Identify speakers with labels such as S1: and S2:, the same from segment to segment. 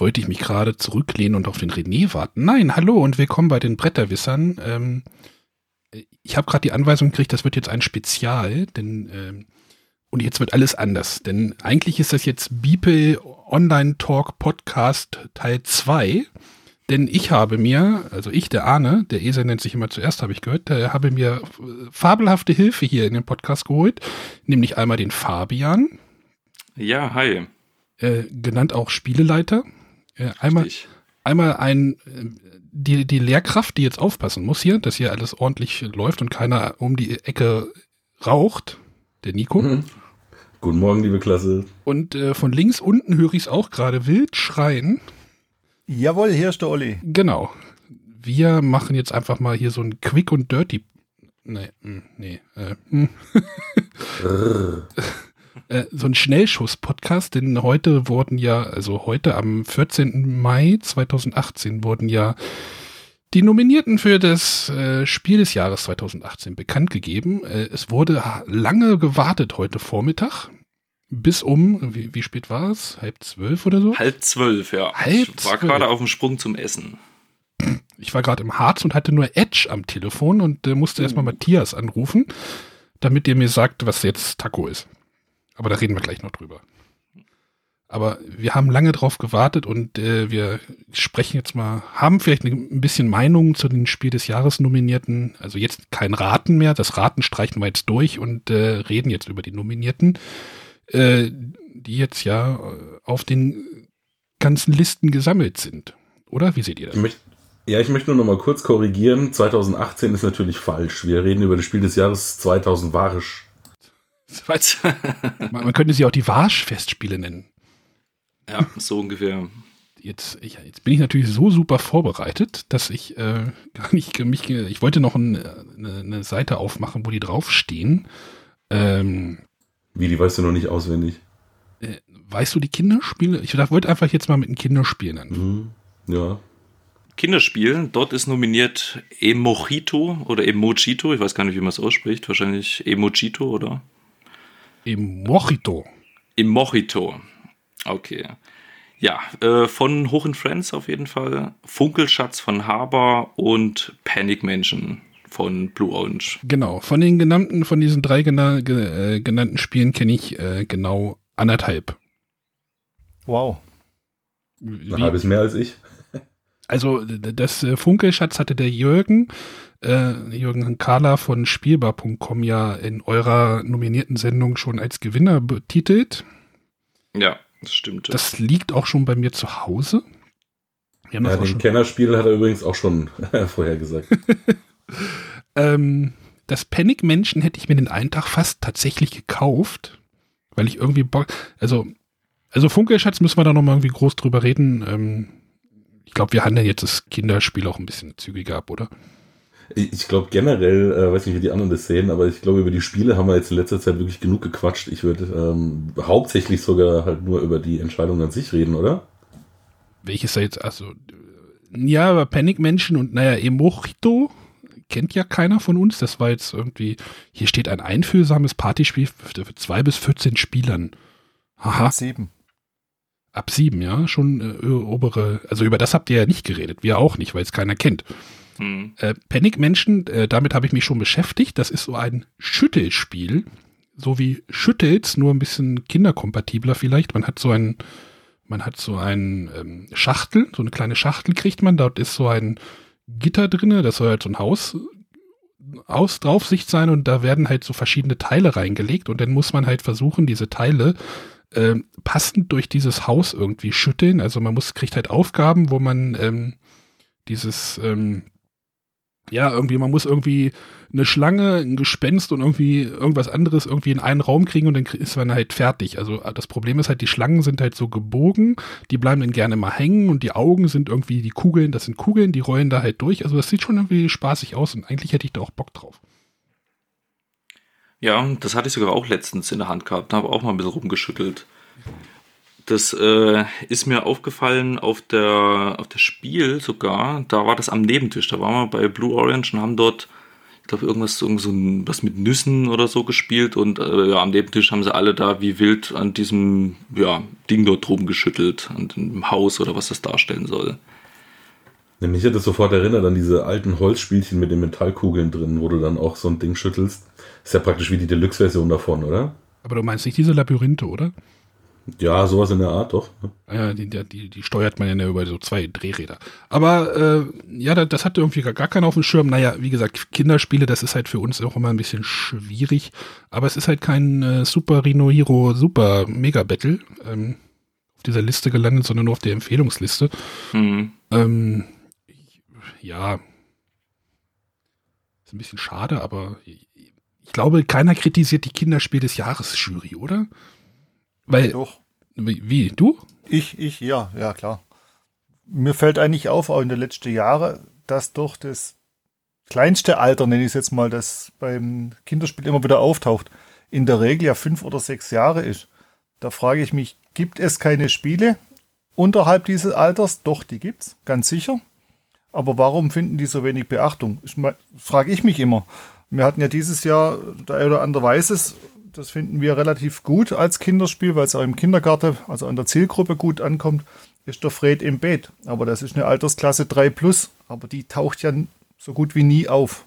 S1: Jetzt wollte ich mich gerade zurücklehnen und auf den René warten. Nein, hallo und willkommen bei den Bretterwissern. Ähm, ich habe gerade die Anweisung gekriegt, das wird jetzt ein Spezial, denn ähm, und jetzt wird alles anders. Denn eigentlich ist das jetzt Beeple Online Talk Podcast Teil 2. Denn ich habe mir, also ich, der Arne, der Esel nennt sich immer zuerst, habe ich gehört, der habe mir fabelhafte Hilfe hier in den Podcast geholt. Nämlich einmal den Fabian.
S2: Ja, hi.
S1: Äh, genannt auch Spieleleiter. Äh, einmal, einmal ein, äh, die, die Lehrkraft, die jetzt aufpassen muss hier, dass hier alles ordentlich läuft und keiner um die Ecke raucht. Der Nico. Mhm.
S3: Guten Morgen, liebe Klasse.
S1: Und äh, von links unten höre ich es auch gerade wild schreien.
S4: Jawohl, hier ist der Olli.
S1: Genau. Wir machen jetzt einfach mal hier so ein Quick und Dirty. Nee, hm, nee. Äh, hm. äh, so ein Schnellschuss-Podcast, denn heute wurden ja, also heute am 14. Mai 2018 wurden ja die Nominierten für das äh, Spiel des Jahres 2018 bekannt gegeben. Äh, es wurde lange gewartet heute Vormittag. Bis um, wie, wie spät war es? Halb zwölf oder so?
S2: Halb zwölf, ja. Halb ich war gerade auf dem Sprung zum Essen.
S1: Ich war gerade im Harz und hatte nur Edge am Telefon und äh, musste erstmal oh. Matthias anrufen, damit der mir sagt, was jetzt Taco ist. Aber da reden wir gleich noch drüber. Aber wir haben lange drauf gewartet und äh, wir sprechen jetzt mal, haben vielleicht ein bisschen Meinung zu den Spiel des Jahres Nominierten. Also jetzt kein Raten mehr, das Raten streichen wir jetzt durch und äh, reden jetzt über die Nominierten, äh, die jetzt ja auf den ganzen Listen gesammelt sind. Oder? Wie seht ihr das?
S3: Ich ja, ich möchte nur noch mal kurz korrigieren. 2018 ist natürlich falsch. Wir reden über das Spiel des Jahres 2000 Warisch.
S1: man, man könnte sie auch die Warsch-Festspiele nennen.
S2: Ja, so ungefähr.
S1: Jetzt, ich, jetzt bin ich natürlich so super vorbereitet, dass ich äh, gar nicht mich, ich wollte noch ein, eine, eine, Seite aufmachen, wo die draufstehen. Ähm,
S3: Wie, die weißt du noch nicht auswendig?
S1: Äh, weißt du die Kinderspiele? Ich wollte einfach jetzt mal mit den Kinderspielen anfangen.
S3: Mhm, ja.
S2: Kinderspielen, dort ist nominiert Emojito oder Emojito, ich weiß gar nicht, wie man es ausspricht, wahrscheinlich Emojito oder?
S1: Emojito.
S2: Emojito. Okay. Ja, äh, von Hoch in Friends auf jeden Fall. Funkelschatz von Haber und Panic Mansion von Blue Orange.
S1: Genau, von den genannten, von diesen drei gena äh, genannten Spielen kenne ich äh, genau anderthalb.
S4: Wow.
S3: Wie, Ein halbes mehr als ich.
S1: Also das äh, Funkelschatz hatte der Jürgen, äh, Jürgen Kahler von Spielbar.com ja in eurer nominierten Sendung schon als Gewinner betitelt.
S2: Ja. Das stimmt.
S1: Das liegt auch schon bei mir zu Hause.
S3: Ja, den Kennerspiel hat er übrigens auch schon vorher gesagt.
S1: ähm, das Panic Menschen hätte ich mir den einen Tag fast tatsächlich gekauft, weil ich irgendwie Bock, also, also Funkelschatz müssen wir da nochmal irgendwie groß drüber reden. Ähm, ich glaube, wir handeln jetzt das Kinderspiel auch ein bisschen zügiger ab, oder?
S3: Ich glaube generell, äh, weiß nicht, wie die anderen das sehen, aber ich glaube, über die Spiele haben wir jetzt in letzter Zeit wirklich genug gequatscht. Ich würde ähm, hauptsächlich sogar halt nur über die Entscheidung an sich reden, oder?
S1: Welches da jetzt, also, ja, aber Panic Menschen und naja, Emochito kennt ja keiner von uns. Das war jetzt irgendwie, hier steht ein einfühlsames Partyspiel für, für zwei bis 14 Spielern.
S4: Aha. Ab sieben.
S1: Ab sieben, ja, schon äh, obere, also über das habt ihr ja nicht geredet, wir auch nicht, weil es keiner kennt. Hm. Äh, Panic Menschen, äh, damit habe ich mich schon beschäftigt. Das ist so ein Schüttelspiel. So wie Schüttels, nur ein bisschen kinderkompatibler vielleicht. Man hat so ein, man hat so ein ähm, Schachtel, so eine kleine Schachtel kriegt man. Dort ist so ein Gitter drinne. Das soll halt so ein Haus aus Draufsicht sein und da werden halt so verschiedene Teile reingelegt und dann muss man halt versuchen, diese Teile äh, passend durch dieses Haus irgendwie schütteln. Also man muss, kriegt halt Aufgaben, wo man ähm, dieses ähm, ja, irgendwie, man muss irgendwie eine Schlange, ein Gespenst und irgendwie irgendwas anderes irgendwie in einen Raum kriegen und dann ist man halt fertig. Also das Problem ist halt, die Schlangen sind halt so gebogen, die bleiben dann gerne mal hängen und die Augen sind irgendwie die Kugeln, das sind Kugeln, die rollen da halt durch. Also das sieht schon irgendwie spaßig aus und eigentlich hätte ich da auch Bock drauf.
S2: Ja, das hatte ich sogar auch letztens in der Hand gehabt, habe auch mal ein bisschen rumgeschüttelt. Das äh, ist mir aufgefallen auf der, auf der Spiel sogar. Da war das am Nebentisch. Da waren wir bei Blue Orange und haben dort, ich glaube, irgendwas irgend so ein, was mit Nüssen oder so gespielt und äh, ja, am Nebentisch haben sie alle da wie wild an diesem ja, Ding dort drum geschüttelt, an dem Haus oder was das darstellen soll.
S3: Ja, mich hat das sofort erinnert an diese alten Holzspielchen mit den Metallkugeln drin, wo du dann auch so ein Ding schüttelst. Ist ja praktisch wie die Deluxe-Version davon, oder?
S1: Aber du meinst nicht diese Labyrinthe, oder?
S3: Ja, sowas in der Art, doch.
S1: Ja, die, die, die steuert man ja über so zwei Drehräder. Aber äh, ja, das, das hatte irgendwie gar, gar keiner auf dem Schirm. Naja, wie gesagt, Kinderspiele, das ist halt für uns auch immer ein bisschen schwierig. Aber es ist halt kein äh, Super Rhino Hero Super Mega Battle ähm, auf dieser Liste gelandet, sondern nur auf der Empfehlungsliste. Mhm. Ähm, ja, ist ein bisschen schade, aber ich, ich glaube, keiner kritisiert die Kinderspiel des Jahres Jury, oder? Weil, Doch. Wie, du?
S4: Ich, ich, ja, ja, klar. Mir fällt eigentlich auf, auch in den letzten Jahren, dass doch das kleinste Alter, nenne ich es jetzt mal, das beim Kinderspiel immer wieder auftaucht, in der Regel ja fünf oder sechs Jahre ist. Da frage ich mich, gibt es keine Spiele unterhalb dieses Alters? Doch, die gibt es, ganz sicher. Aber warum finden die so wenig Beachtung? Frage ich mich immer. Wir hatten ja dieses Jahr, der oder andere weiß es, das finden wir relativ gut als Kinderspiel, weil es auch im Kindergarten, also an der Zielgruppe gut ankommt, ist der Fred im Bett. Aber das ist eine Altersklasse 3 plus, aber die taucht ja so gut wie nie auf.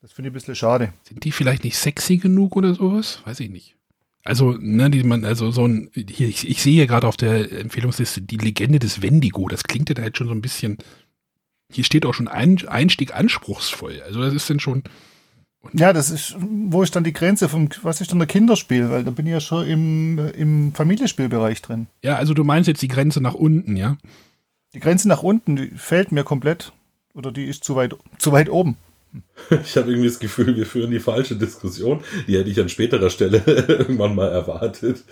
S4: Das finde ich ein bisschen schade.
S1: Sind die vielleicht nicht sexy genug oder sowas? Weiß ich nicht. Also, ne, die man, also so ein, hier, ich, ich sehe hier gerade auf der Empfehlungsliste die Legende des Wendigo. Das klingt ja halt schon so ein bisschen, hier steht auch schon ein, Einstieg anspruchsvoll. Also, das ist dann schon,
S4: ja, das ist, wo ist dann die Grenze vom, was ist dann der Kinderspiel? Weil da bin ich ja schon im, im Familienspielbereich drin.
S1: Ja, also du meinst jetzt die Grenze nach unten, ja?
S4: Die Grenze nach unten, die fällt mir komplett. Oder die ist zu weit, zu weit oben.
S3: Ich habe irgendwie das Gefühl, wir führen die falsche Diskussion. Die hätte ich an späterer Stelle irgendwann mal erwartet.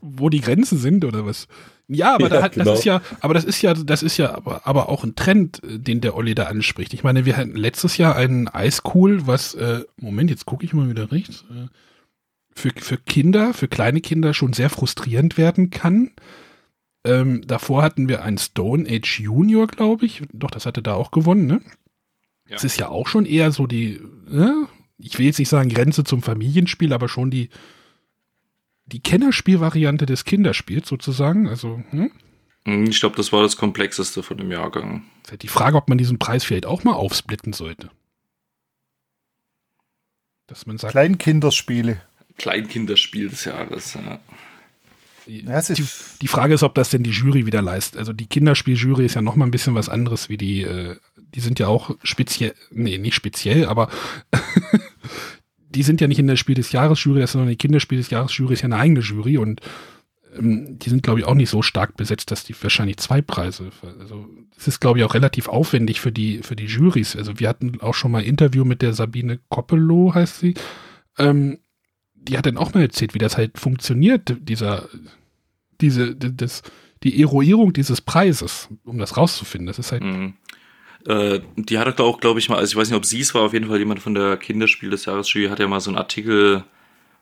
S1: Wo die Grenzen sind oder was? Ja, aber, ja, da hat, genau. das ist ja, aber das ist ja, das ist ja aber, aber auch ein Trend, äh, den der Olli da anspricht. Ich meine, wir hatten letztes Jahr einen Eiscool, was, äh, Moment, jetzt gucke ich mal wieder rechts, äh, für, für Kinder, für kleine Kinder schon sehr frustrierend werden kann. Ähm, davor hatten wir einen Stone Age Junior, glaube ich. Doch, das hatte da auch gewonnen, ne? Ja. Das ist ja auch schon eher so die, ne? ich will jetzt nicht sagen Grenze zum Familienspiel, aber schon die, die Kennerspielvariante des Kinderspiels sozusagen. Also, hm?
S2: hm Ich glaube, das war das Komplexeste von dem Jahrgang.
S1: Die Frage, ob man diesen Preis vielleicht auch mal aufsplitten sollte.
S4: Dass man sagt. Kleinkinderspiele.
S2: Kleinkinderspiel des Jahres, ja.
S1: Die, die, Frage ist, ob das denn die Jury wieder leistet. Also die Kinderspieljury ist ja noch mal ein bisschen was anderes wie die, äh, die sind ja auch speziell, nee, nicht speziell, aber die sind ja nicht in der Spiel des Jahres Jury, das ist sondern die Kinderspiel des Jahres Jury ist ja eine eigene Jury und ähm, die sind, glaube ich, auch nicht so stark besetzt, dass die wahrscheinlich zwei Preise, also es ist, glaube ich, auch relativ aufwendig für die, für die Jurys. Also wir hatten auch schon mal ein Interview mit der Sabine Koppelow, heißt sie. Ähm, die hat dann auch mal erzählt, wie das halt funktioniert, dieser, diese, das, die Eruierung dieses Preises, um das rauszufinden. Das ist halt. Mhm.
S2: Äh, die hat auch, glaube ich, mal, also ich weiß nicht, ob sie es war, auf jeden Fall jemand von der Kinderspiel des Jahres Jury hat ja mal so einen Artikel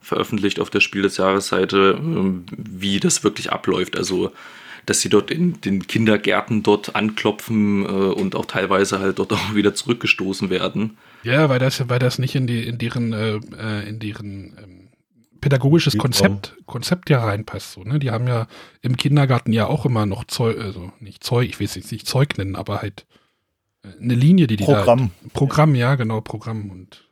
S2: veröffentlicht auf der Spiel des Jahres Seite, ähm, wie das wirklich abläuft. Also, dass sie dort in den Kindergärten dort anklopfen äh, und auch teilweise halt dort auch wieder zurückgestoßen werden.
S1: Ja, weil das, weil das nicht in die, in deren, äh, äh in deren ähm, pädagogisches Konzept, Konzept ja reinpasst. So, ne? Die haben ja im Kindergarten ja auch immer noch Zeug, also nicht Zeug, ich will es jetzt nicht Zeug nennen, aber halt eine Linie, die die
S4: Programm.
S1: Da, Programm, ja, genau, Programm und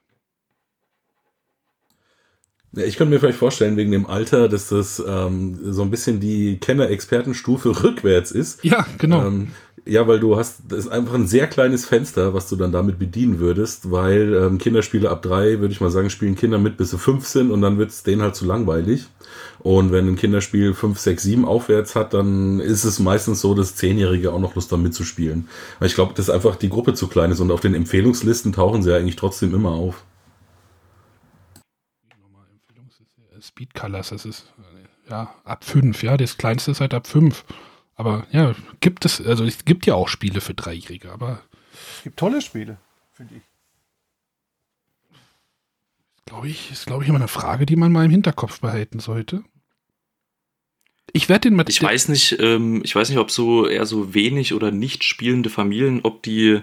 S3: ja, ich könnte mir vielleicht vorstellen, wegen dem Alter, dass das ähm, so ein bisschen die Kenner-Expertenstufe rückwärts ist.
S1: Ja, genau. Ähm,
S3: ja, weil du hast, das ist einfach ein sehr kleines Fenster, was du dann damit bedienen würdest, weil ähm, Kinderspiele ab drei, würde ich mal sagen, spielen Kinder mit bis sie fünf sind und dann wird es denen halt zu langweilig. Und wenn ein Kinderspiel 5, 6, 7 aufwärts hat, dann ist es meistens so, dass Zehnjährige auch noch Lust haben mitzuspielen. Weil ich glaube, dass einfach die Gruppe zu klein ist und auf den Empfehlungslisten tauchen sie ja eigentlich trotzdem immer auf.
S1: Speed Colors, das ist ja ab 5, ja, das kleinste ist halt ab 5. Aber ja, gibt es, also es gibt ja auch Spiele für Dreijährige, aber.
S4: Es gibt tolle Spiele, finde ich.
S1: Glaube ich, ist, glaube ich, immer eine Frage, die man mal im Hinterkopf behalten sollte. Ich werde den
S2: mal. Ich weiß nicht, ähm, ich weiß nicht, ob so eher so wenig oder nicht spielende Familien, ob die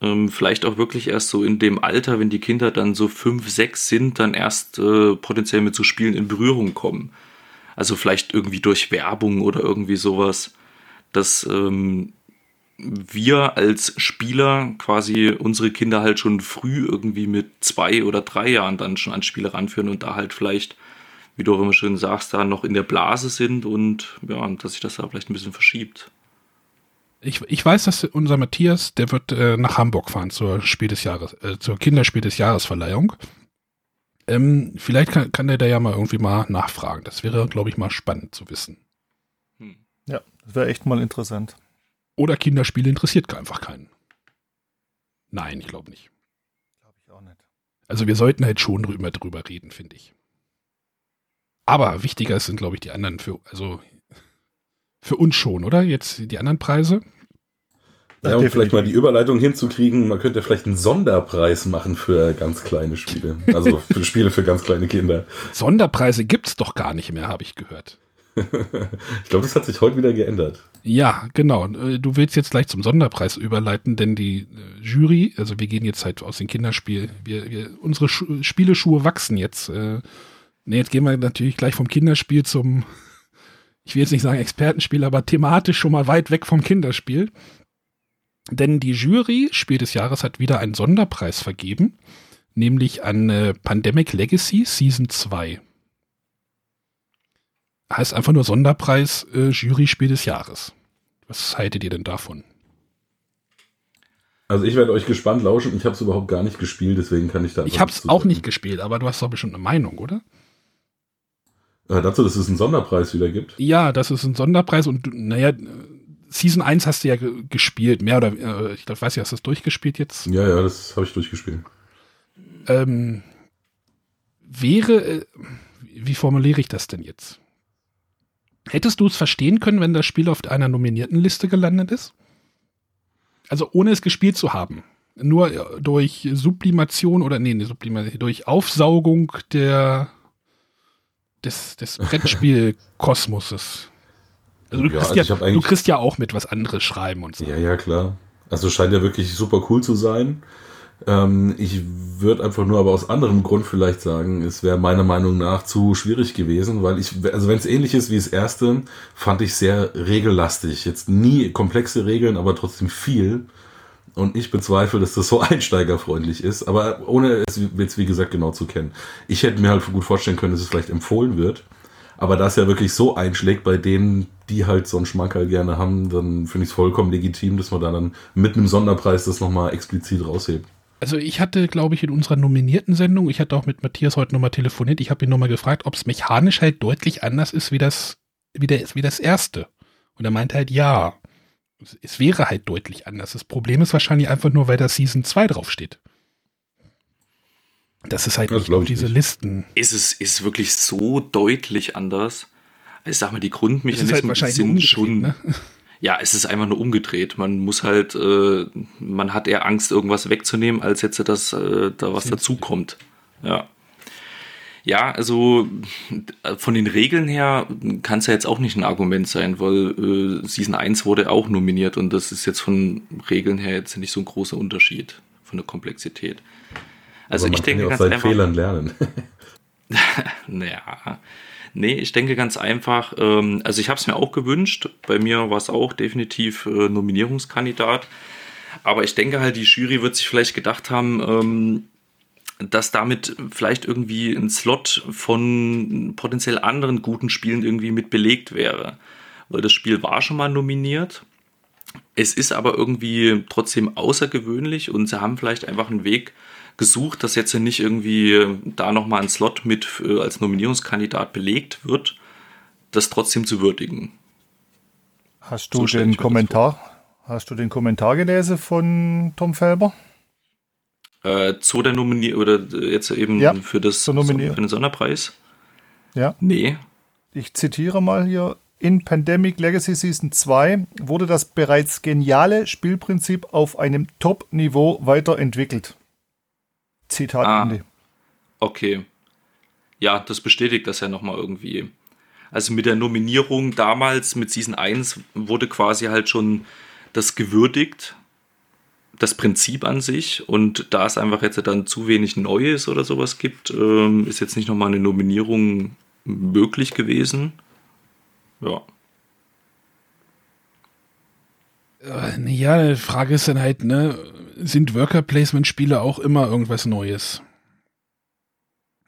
S2: ähm, vielleicht auch wirklich erst so in dem Alter, wenn die Kinder dann so fünf, sechs sind, dann erst äh, potenziell mit so Spielen in Berührung kommen. Also vielleicht irgendwie durch Werbung oder irgendwie sowas, dass ähm, wir als Spieler quasi unsere Kinder halt schon früh irgendwie mit zwei oder drei Jahren dann schon an Spiele ranführen und da halt vielleicht, wie du auch immer schön sagst, da noch in der Blase sind und ja, dass sich das da vielleicht ein bisschen verschiebt.
S1: Ich, ich weiß, dass unser Matthias, der wird äh, nach Hamburg fahren zur Spiel des Jahres, äh, zur Kinderspiel des Jahresverleihung. Ähm, vielleicht kann, kann der da ja mal irgendwie mal nachfragen. Das wäre, glaube ich, mal spannend zu wissen.
S4: Hm. Ja, das wäre echt mal interessant.
S1: Oder Kinderspiele interessiert einfach keinen. Nein, ich glaube nicht. Glaube ich auch nicht. Also wir sollten halt schon drüber, drüber reden, finde ich. Aber wichtiger sind, glaube ich, die anderen für, also für uns schon, oder? Jetzt die anderen Preise?
S3: Ja, um vielleicht mal die Überleitung hinzukriegen, man könnte vielleicht einen Sonderpreis machen für ganz kleine Spiele. Also für Spiele für ganz kleine Kinder.
S1: Sonderpreise gibt es doch gar nicht mehr, habe ich gehört.
S3: ich glaube, das hat sich heute wieder geändert.
S1: Ja, genau. Äh, du willst jetzt gleich zum Sonderpreis überleiten, denn die äh, Jury, also wir gehen jetzt halt aus dem Kinderspiel, wir, wir unsere Schu Spieleschuhe wachsen jetzt. Äh, ne, jetzt gehen wir natürlich gleich vom Kinderspiel zum ich will jetzt nicht sagen Expertenspiel, aber thematisch schon mal weit weg vom Kinderspiel. Denn die Jury Spiel des Jahres hat wieder einen Sonderpreis vergeben, nämlich an äh, Pandemic Legacy Season 2. Heißt einfach nur Sonderpreis äh, Jury Spiel des Jahres. Was haltet ihr denn davon?
S3: Also ich werde euch gespannt lauschen. Ich habe es überhaupt gar nicht gespielt, deswegen kann ich da.
S1: Ich habe es auch nicht gespielt, aber du hast doch bestimmt eine Meinung, oder?
S3: Äh, dazu, dass es einen Sonderpreis wieder gibt?
S1: Ja, das ist ein Sonderpreis und naja, Season 1 hast du ja gespielt, mehr oder äh, ich weiß ja, hast du das durchgespielt jetzt?
S3: Ja, ja, das habe ich durchgespielt.
S1: Ähm, wäre, äh, wie formuliere ich das denn jetzt? Hättest du es verstehen können, wenn das Spiel auf einer nominierten Liste gelandet ist? Also ohne es gespielt zu haben. Nur äh, durch Sublimation oder nee, nee Sublimation, durch Aufsaugung der des, des Brettspielkosmoses. Also du, ja, kriegst also ja, du kriegst ja auch mit, was andere schreiben und so.
S3: Ja, ja, klar. Also scheint ja wirklich super cool zu sein. Ähm, ich würde einfach nur aber aus anderem Grund vielleicht sagen, es wäre meiner Meinung nach zu schwierig gewesen, weil ich, also wenn es ähnlich ist wie das erste, fand ich sehr regellastig. Jetzt nie komplexe Regeln, aber trotzdem viel. Und ich bezweifle, dass das so einsteigerfreundlich ist, aber ohne es jetzt wie gesagt genau zu kennen. Ich hätte mir halt gut vorstellen können, dass es vielleicht empfohlen wird. Aber da es ja wirklich so einschlägt bei denen, die halt so einen Schmankerl gerne haben, dann finde ich es vollkommen legitim, dass man da dann mit einem Sonderpreis das nochmal explizit raushebt.
S1: Also ich hatte, glaube ich, in unserer nominierten Sendung, ich hatte auch mit Matthias heute nochmal telefoniert, ich habe ihn nochmal gefragt, ob es mechanisch halt deutlich anders ist wie das, wie, der, wie das erste. Und er meinte halt ja es wäre halt deutlich anders. Das Problem ist wahrscheinlich einfach nur, weil da Season 2 draufsteht. Das ist halt das nicht diese nicht. Listen.
S2: Ist es ist wirklich so deutlich anders? Ich sag mal, die Grundmechanismen halt sind schon. Ne? Ja, es ist einfach nur umgedreht. Man muss halt, äh, man hat eher Angst, irgendwas wegzunehmen, als jetzt, dass äh, da was dazukommt. Ja. Ja, also von den Regeln her kann es ja jetzt auch nicht ein Argument sein, weil äh, Season 1 wurde auch nominiert und das ist jetzt von Regeln her jetzt nicht so ein großer Unterschied von der Komplexität.
S3: Also ich denke ja ganz einfach. Fehlern lernen.
S2: naja. Nee, ich denke ganz einfach, ähm, also ich habe es mir auch gewünscht. Bei mir war es auch definitiv äh, Nominierungskandidat. Aber ich denke halt, die Jury wird sich vielleicht gedacht haben, ähm, dass damit vielleicht irgendwie ein Slot von potenziell anderen guten Spielen irgendwie mit belegt wäre. Weil das Spiel war schon mal nominiert. Es ist aber irgendwie trotzdem außergewöhnlich und sie haben vielleicht einfach einen Weg gesucht, dass jetzt nicht irgendwie da nochmal ein Slot mit äh, als Nominierungskandidat belegt wird, das trotzdem zu würdigen.
S4: Hast du so den Kommentar? Hast du den Kommentar gelesen von Tom Felber?
S2: Äh, zu der Nominierung oder jetzt eben ja, für, das, für den Sonderpreis?
S4: Ja.
S2: Nee.
S4: Ich zitiere mal hier. In Pandemic Legacy Season 2 wurde das bereits geniale Spielprinzip auf einem Top-Niveau weiterentwickelt. Zitat ah, Ende.
S2: Okay. Ja, das bestätigt das ja nochmal irgendwie. Also mit der Nominierung damals mit Season 1 wurde quasi halt schon das gewürdigt, das Prinzip an sich und da es einfach jetzt dann zu wenig Neues oder sowas gibt, ähm, ist jetzt nicht nochmal eine Nominierung möglich gewesen. Ja.
S1: Äh, ja, die Frage ist dann halt, ne, sind Worker Placement Spiele auch immer irgendwas Neues?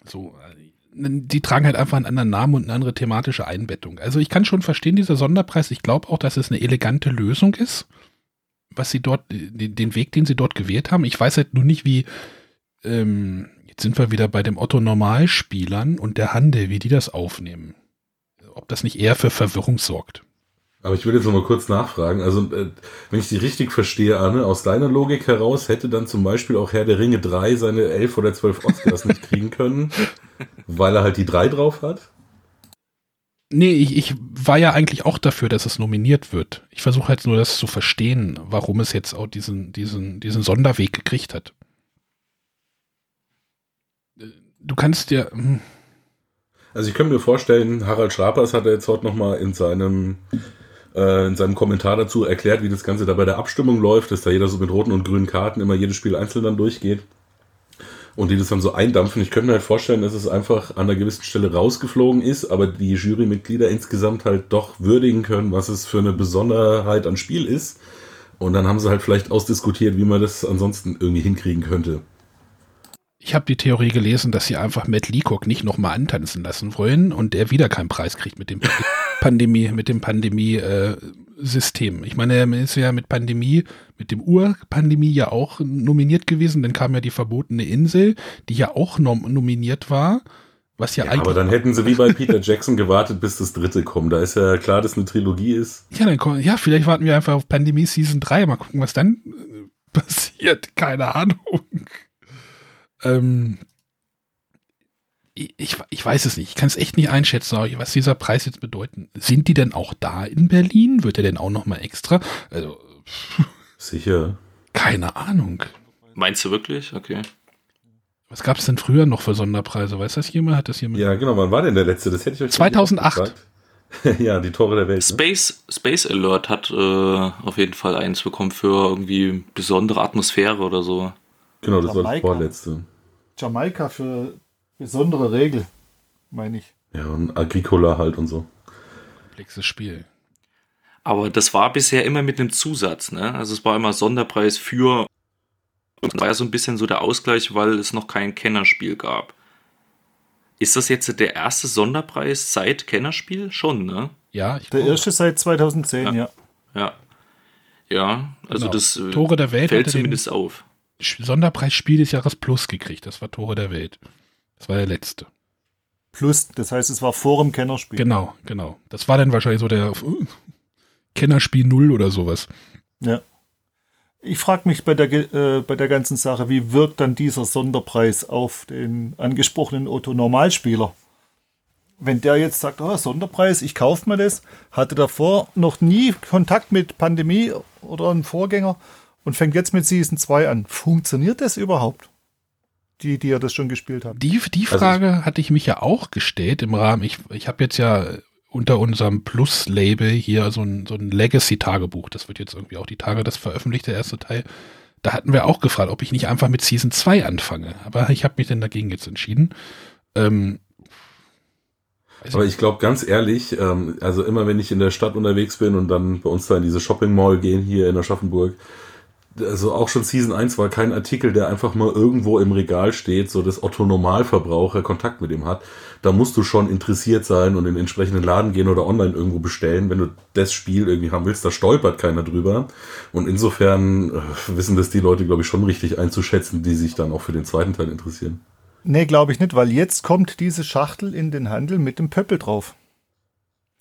S1: So, äh, die tragen halt einfach einen anderen Namen und eine andere thematische Einbettung. Also ich kann schon verstehen, dieser Sonderpreis. Ich glaube auch, dass es eine elegante Lösung ist was sie dort, den, Weg, den sie dort gewählt haben. Ich weiß halt nur nicht, wie, ähm, jetzt sind wir wieder bei dem Otto Normalspielern und der Handel, wie die das aufnehmen. Ob das nicht eher für Verwirrung sorgt.
S3: Aber ich will jetzt noch mal kurz nachfragen. Also, äh, wenn ich die richtig verstehe, Anne, aus deiner Logik heraus hätte dann zum Beispiel auch Herr der Ringe 3 seine elf oder zwölf Oscars nicht kriegen können, weil er halt die drei drauf hat?
S1: Nee, ich, ich war ja eigentlich auch dafür, dass es nominiert wird. Ich versuche halt nur das zu verstehen, warum es jetzt auch diesen, diesen, diesen Sonderweg gekriegt hat. Du kannst dir. Hm.
S3: Also ich könnte mir vorstellen, Harald Schrapers hat er jetzt heute nochmal in seinem äh, in seinem Kommentar dazu erklärt, wie das Ganze da bei der Abstimmung läuft, dass da jeder so mit roten und grünen Karten immer jedes Spiel einzeln dann durchgeht und die das dann so eindampfen. Ich könnte mir halt vorstellen, dass es einfach an einer gewissen Stelle rausgeflogen ist, aber die Jurymitglieder insgesamt halt doch würdigen können, was es für eine Besonderheit an Spiel ist. Und dann haben sie halt vielleicht ausdiskutiert, wie man das ansonsten irgendwie hinkriegen könnte.
S1: Ich habe die Theorie gelesen, dass sie einfach Matt Leacock nicht nochmal antanzen lassen wollen und der wieder keinen Preis kriegt mit dem Pandemie, mit dem Pandemie äh, System. Ich meine, er ist ja mit Pandemie, mit dem Urpandemie ja auch nominiert gewesen. Dann kam ja die verbotene Insel, die ja auch nom nominiert war. Was ja, ja eigentlich
S3: aber dann hätten sie wie bei Peter Jackson gewartet, bis das dritte kommt. Da ist ja klar, dass eine Trilogie ist.
S1: Ja, dann kommen, ja, vielleicht warten wir einfach auf Pandemie Season 3. Mal gucken, was dann äh, passiert. Keine Ahnung. Ähm, ich, ich weiß es nicht. Ich kann es echt nicht einschätzen, was dieser Preis jetzt bedeuten. Sind die denn auch da in Berlin? Wird er denn auch nochmal extra? Also,
S3: Sicher.
S1: Keine Ahnung.
S2: Meinst du wirklich? Okay.
S1: Was gab es denn früher noch für Sonderpreise? Weiß das jemand? Hat das jemand?
S3: Ja, genau. Wann war denn der letzte? Das hätte ich euch
S1: 2008.
S3: ja, die Tore der Welt.
S2: Space, ne? Space Alert hat äh, auf jeden Fall eins bekommen für irgendwie besondere Atmosphäre oder so.
S3: Genau, das Jamaika. war das vorletzte.
S4: Jamaika für besondere Regel, meine ich.
S3: Ja, und Agricola halt und so.
S1: Komplexes Spiel.
S2: Aber das war bisher immer mit einem Zusatz, ne? Also es war immer Sonderpreis für. Das war ja so ein bisschen so der Ausgleich, weil es noch kein Kennerspiel gab. Ist das jetzt der erste Sonderpreis seit Kennerspiel? Schon, ne?
S1: Ja,
S4: ich Der erste seit 2010, ja.
S2: Ja. Ja, ja also genau. das
S1: äh, Tore der Welt
S2: fällt zumindest auf.
S1: Sonderpreis Spiel des Jahres Plus gekriegt. Das war Tore der Welt. Das war der letzte.
S4: Plus, das heißt, es war vor dem Kennerspiel.
S1: Genau, genau. Das war dann wahrscheinlich so der uh, Kennerspiel Null oder sowas.
S4: Ja. Ich frage mich bei der, äh, bei der ganzen Sache, wie wirkt dann dieser Sonderpreis auf den angesprochenen Otto Normalspieler? Wenn der jetzt sagt, oh, Sonderpreis, ich kaufe mir das, hatte davor noch nie Kontakt mit Pandemie oder einem Vorgänger und fängt jetzt mit Season 2 an. Funktioniert das überhaupt? Die, die ja das schon gespielt haben.
S1: Die, die also Frage also hatte ich mich ja auch gestellt im Rahmen. Ich, ich habe jetzt ja unter unserem Plus-Label hier so ein, so ein Legacy-Tagebuch. Das wird jetzt irgendwie auch die Tage das veröffentlicht, der erste Teil. Da hatten wir auch gefragt, ob ich nicht einfach mit Season 2 anfange. Aber ich habe mich dann dagegen jetzt entschieden. Ähm,
S3: aber ich glaube ganz ehrlich, ähm, also immer wenn ich in der Stadt unterwegs bin und dann bei uns da in diese Shopping Mall gehen hier in Aschaffenburg, also auch schon Season 1 war kein Artikel, der einfach mal irgendwo im Regal steht, so dass Otto Normalverbraucher Kontakt mit ihm hat. Da musst du schon interessiert sein und in den entsprechenden Laden gehen oder online irgendwo bestellen. Wenn du das Spiel irgendwie haben willst, da stolpert keiner drüber. Und insofern äh, wissen das die Leute, glaube ich, schon richtig einzuschätzen, die sich dann auch für den zweiten Teil interessieren.
S4: Nee, glaube ich nicht, weil jetzt kommt diese Schachtel in den Handel mit dem Pöppel drauf.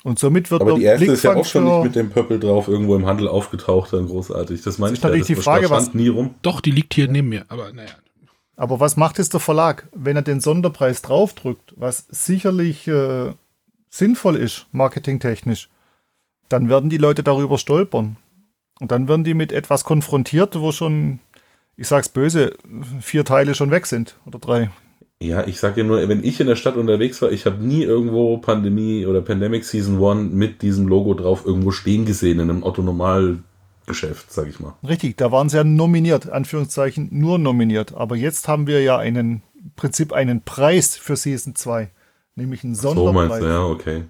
S4: Und somit wird
S3: Aber die erste ist ja auch schon nicht mit dem Pöppel drauf irgendwo im Handel aufgetaucht, dann großartig. Das meine ich
S4: natürlich ja, die Frage, was
S1: nie rum. Doch, die liegt hier neben mir, aber naja.
S4: Aber was macht jetzt der Verlag, wenn er den Sonderpreis draufdrückt, was sicherlich äh, sinnvoll ist, marketingtechnisch, dann werden die Leute darüber stolpern. Und dann werden die mit etwas konfrontiert, wo schon, ich sag's böse, vier Teile schon weg sind oder drei.
S3: Ja, ich sage ja nur, wenn ich in der Stadt unterwegs war, ich habe nie irgendwo Pandemie oder Pandemic Season 1 mit diesem Logo drauf irgendwo stehen gesehen in einem Otto Normal Geschäft, sag ich mal.
S4: Richtig, da waren sie ja nominiert, Anführungszeichen nur nominiert. Aber jetzt haben wir ja einen, im Prinzip einen Preis für Season 2, nämlich einen
S3: So
S4: Sonderpreis.
S3: meinst du, ja, okay.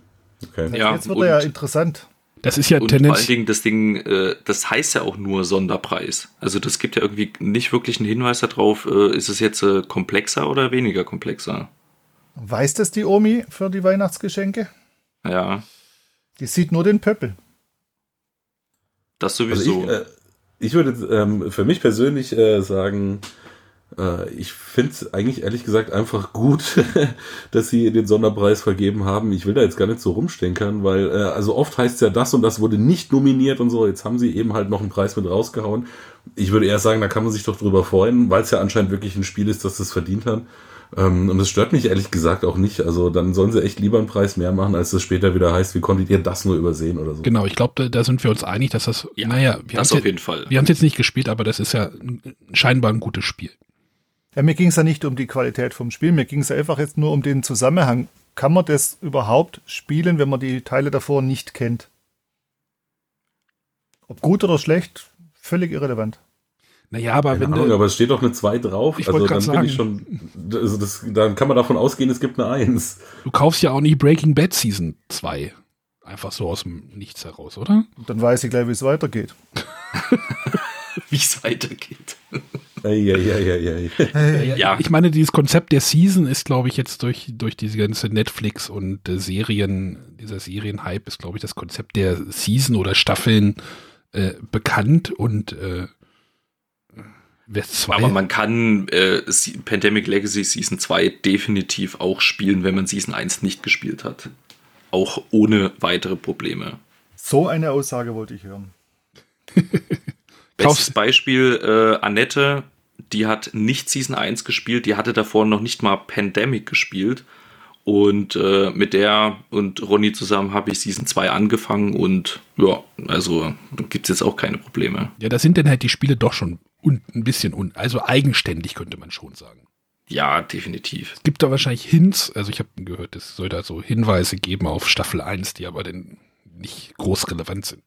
S3: okay.
S4: Also
S2: Ja,
S4: jetzt wird er ja interessant.
S1: Das ist ja
S2: Und vor allen. Dingen, das Ding, äh, das heißt ja auch nur Sonderpreis. Also das gibt ja irgendwie nicht wirklich einen Hinweis darauf, äh, ist es jetzt äh, komplexer oder weniger komplexer.
S4: Weiß das die Omi für die Weihnachtsgeschenke?
S2: Ja,
S4: Die sieht nur den Pöppel.
S2: das
S3: Also
S2: sowieso.
S3: ich, äh, ich würde ähm, für mich persönlich äh, sagen, äh, ich finde es eigentlich ehrlich gesagt einfach gut, dass sie den Sonderpreis vergeben haben. Ich will da jetzt gar nicht so rumstenkern, weil äh, also oft heißt es ja, das und das wurde nicht nominiert und so. Jetzt haben sie eben halt noch einen Preis mit rausgehauen. Ich würde eher sagen, da kann man sich doch drüber freuen, weil es ja anscheinend wirklich ein Spiel ist, das das verdient hat. Ähm, und das stört mich ehrlich gesagt auch nicht. Also dann sollen sie echt lieber einen Preis mehr machen, als das später wieder heißt, wie konntet ihr das nur übersehen oder so.
S1: Genau, ich glaube, da, da sind wir uns einig, dass das,
S2: Ja,
S1: naja, wir haben es
S2: auf jeden Fall.
S1: wir haben's jetzt nicht gespielt, aber das ist ja ein- scheinbar ein gutes Spiel.
S4: Ja, mir ging es ja nicht um die Qualität vom Spiel, mir ging es ja einfach jetzt nur um den Zusammenhang. Kann man das überhaupt spielen, wenn man die Teile davor nicht kennt? Ob gut oder schlecht, völlig irrelevant.
S1: Naja, aber
S3: Keine
S1: wenn
S3: Ahnung,
S1: du,
S3: aber es steht doch eine 2 drauf.
S1: Ich
S3: also
S1: wollte
S3: dann
S1: grad
S3: bin ich schon. Also das, dann kann man davon ausgehen, es gibt eine 1.
S1: du kaufst ja auch nicht Breaking Bad Season 2. Einfach so aus dem Nichts heraus, oder?
S4: Und dann weiß ich gleich, wie es weitergeht.
S2: Wie es weitergeht.
S3: Eieieiei.
S2: Ja,
S1: Ich meine, dieses Konzept der Season ist, glaube ich, jetzt durch, durch diese ganze Netflix und äh, Serien, dieser Serienhype ist, glaube ich, das Konzept der Season oder Staffeln äh, bekannt und äh, zwei.
S2: aber man kann äh, Pandemic Legacy Season 2 definitiv auch spielen, wenn man Season 1 nicht gespielt hat. Auch ohne weitere Probleme.
S4: So eine Aussage wollte ich hören.
S2: Bestes Beispiel, äh, Annette, die hat nicht Season 1 gespielt, die hatte davor noch nicht mal Pandemic gespielt. Und äh, mit der und Ronny zusammen habe ich Season 2 angefangen und ja, also gibt es jetzt auch keine Probleme.
S1: ja, das sind dann halt die Spiele doch schon un, ein bisschen un, also eigenständig könnte man schon sagen.
S2: Ja, definitiv.
S1: Es gibt da wahrscheinlich Hints, also ich habe gehört, es soll da so Hinweise geben auf Staffel 1, die aber dann nicht groß relevant sind.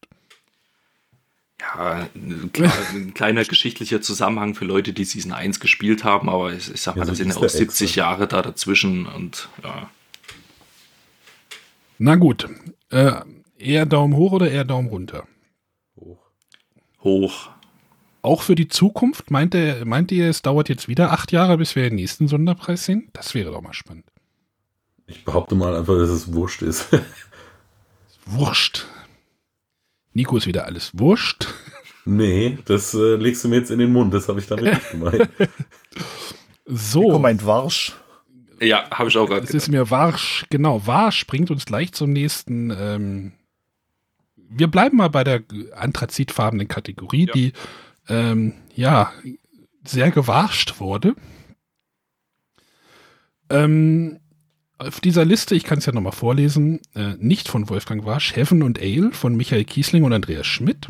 S2: Ja, ein, klar, ein kleiner geschichtlicher Zusammenhang für Leute, die Season 1 gespielt haben, aber ich, ich sag mal,
S3: Ja, so
S2: da sind ja auch 70
S3: Eggs, ne?
S2: Jahre da dazwischen und ja.
S1: Na gut, äh, eher Daumen hoch oder eher Daumen runter?
S2: Hoch.
S1: Auch für die Zukunft, meint, ihr, meint ihr, es dauert jetzt wieder acht Jahre, bis wir den nächsten Sonderpreis sehen? Das wäre doch mal spannend.
S3: Ich behaupte mal einfach, dass es wurscht ist.
S1: Wurscht. Nico ist wieder alles wurscht.
S3: nee, das äh, legst du mir jetzt in den Mund. Das habe ich damit nicht gemeint.
S1: So,
S4: Nico meint Warsch.
S2: Ja, habe ich auch gerade
S1: es ist mir Warsch, genau, Warsch bringt uns gleich zum nächsten. Ähm, wir bleiben mal bei der anthrazitfarbenen Kategorie,
S2: Ja.
S1: die ähm, ja sehr gewarscht wurde. Ähm, auf dieser Liste, ich kann es ja nochmal vorlesen, äh, nicht von Wolfgang Warsch, Heaven und Ale von Michael Kiesling und Andreas Schmidt.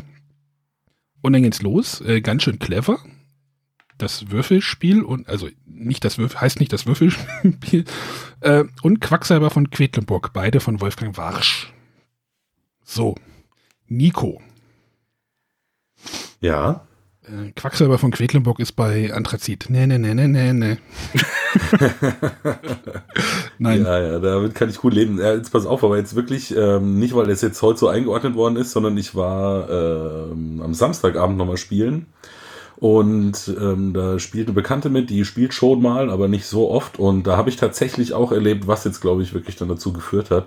S1: Und dann geht's los, äh, ganz schön clever. Das Würfelspiel und, also nicht das Würfel, heißt nicht das Würfelspiel, äh, und Quacksalber von Quedlinburg, beide von Wolfgang Warsch. So, Nico.
S3: ja.
S1: Äh, Quacksalber von Quedlinburg ist bei Anthrazit. Nee, nee, nee, nee, nee, nee. Nein.
S3: Ja, ja, damit kann ich gut leben. Ja, jetzt pass auf, aber jetzt wirklich, ähm, nicht weil es jetzt heute so eingeordnet worden ist, sondern ich war ähm, am Samstagabend nochmal spielen. Und ähm, da spielt eine Bekannte mit, die spielt schon mal, aber nicht so oft. Und da habe ich tatsächlich auch erlebt, was jetzt, glaube ich, wirklich dann dazu geführt hat.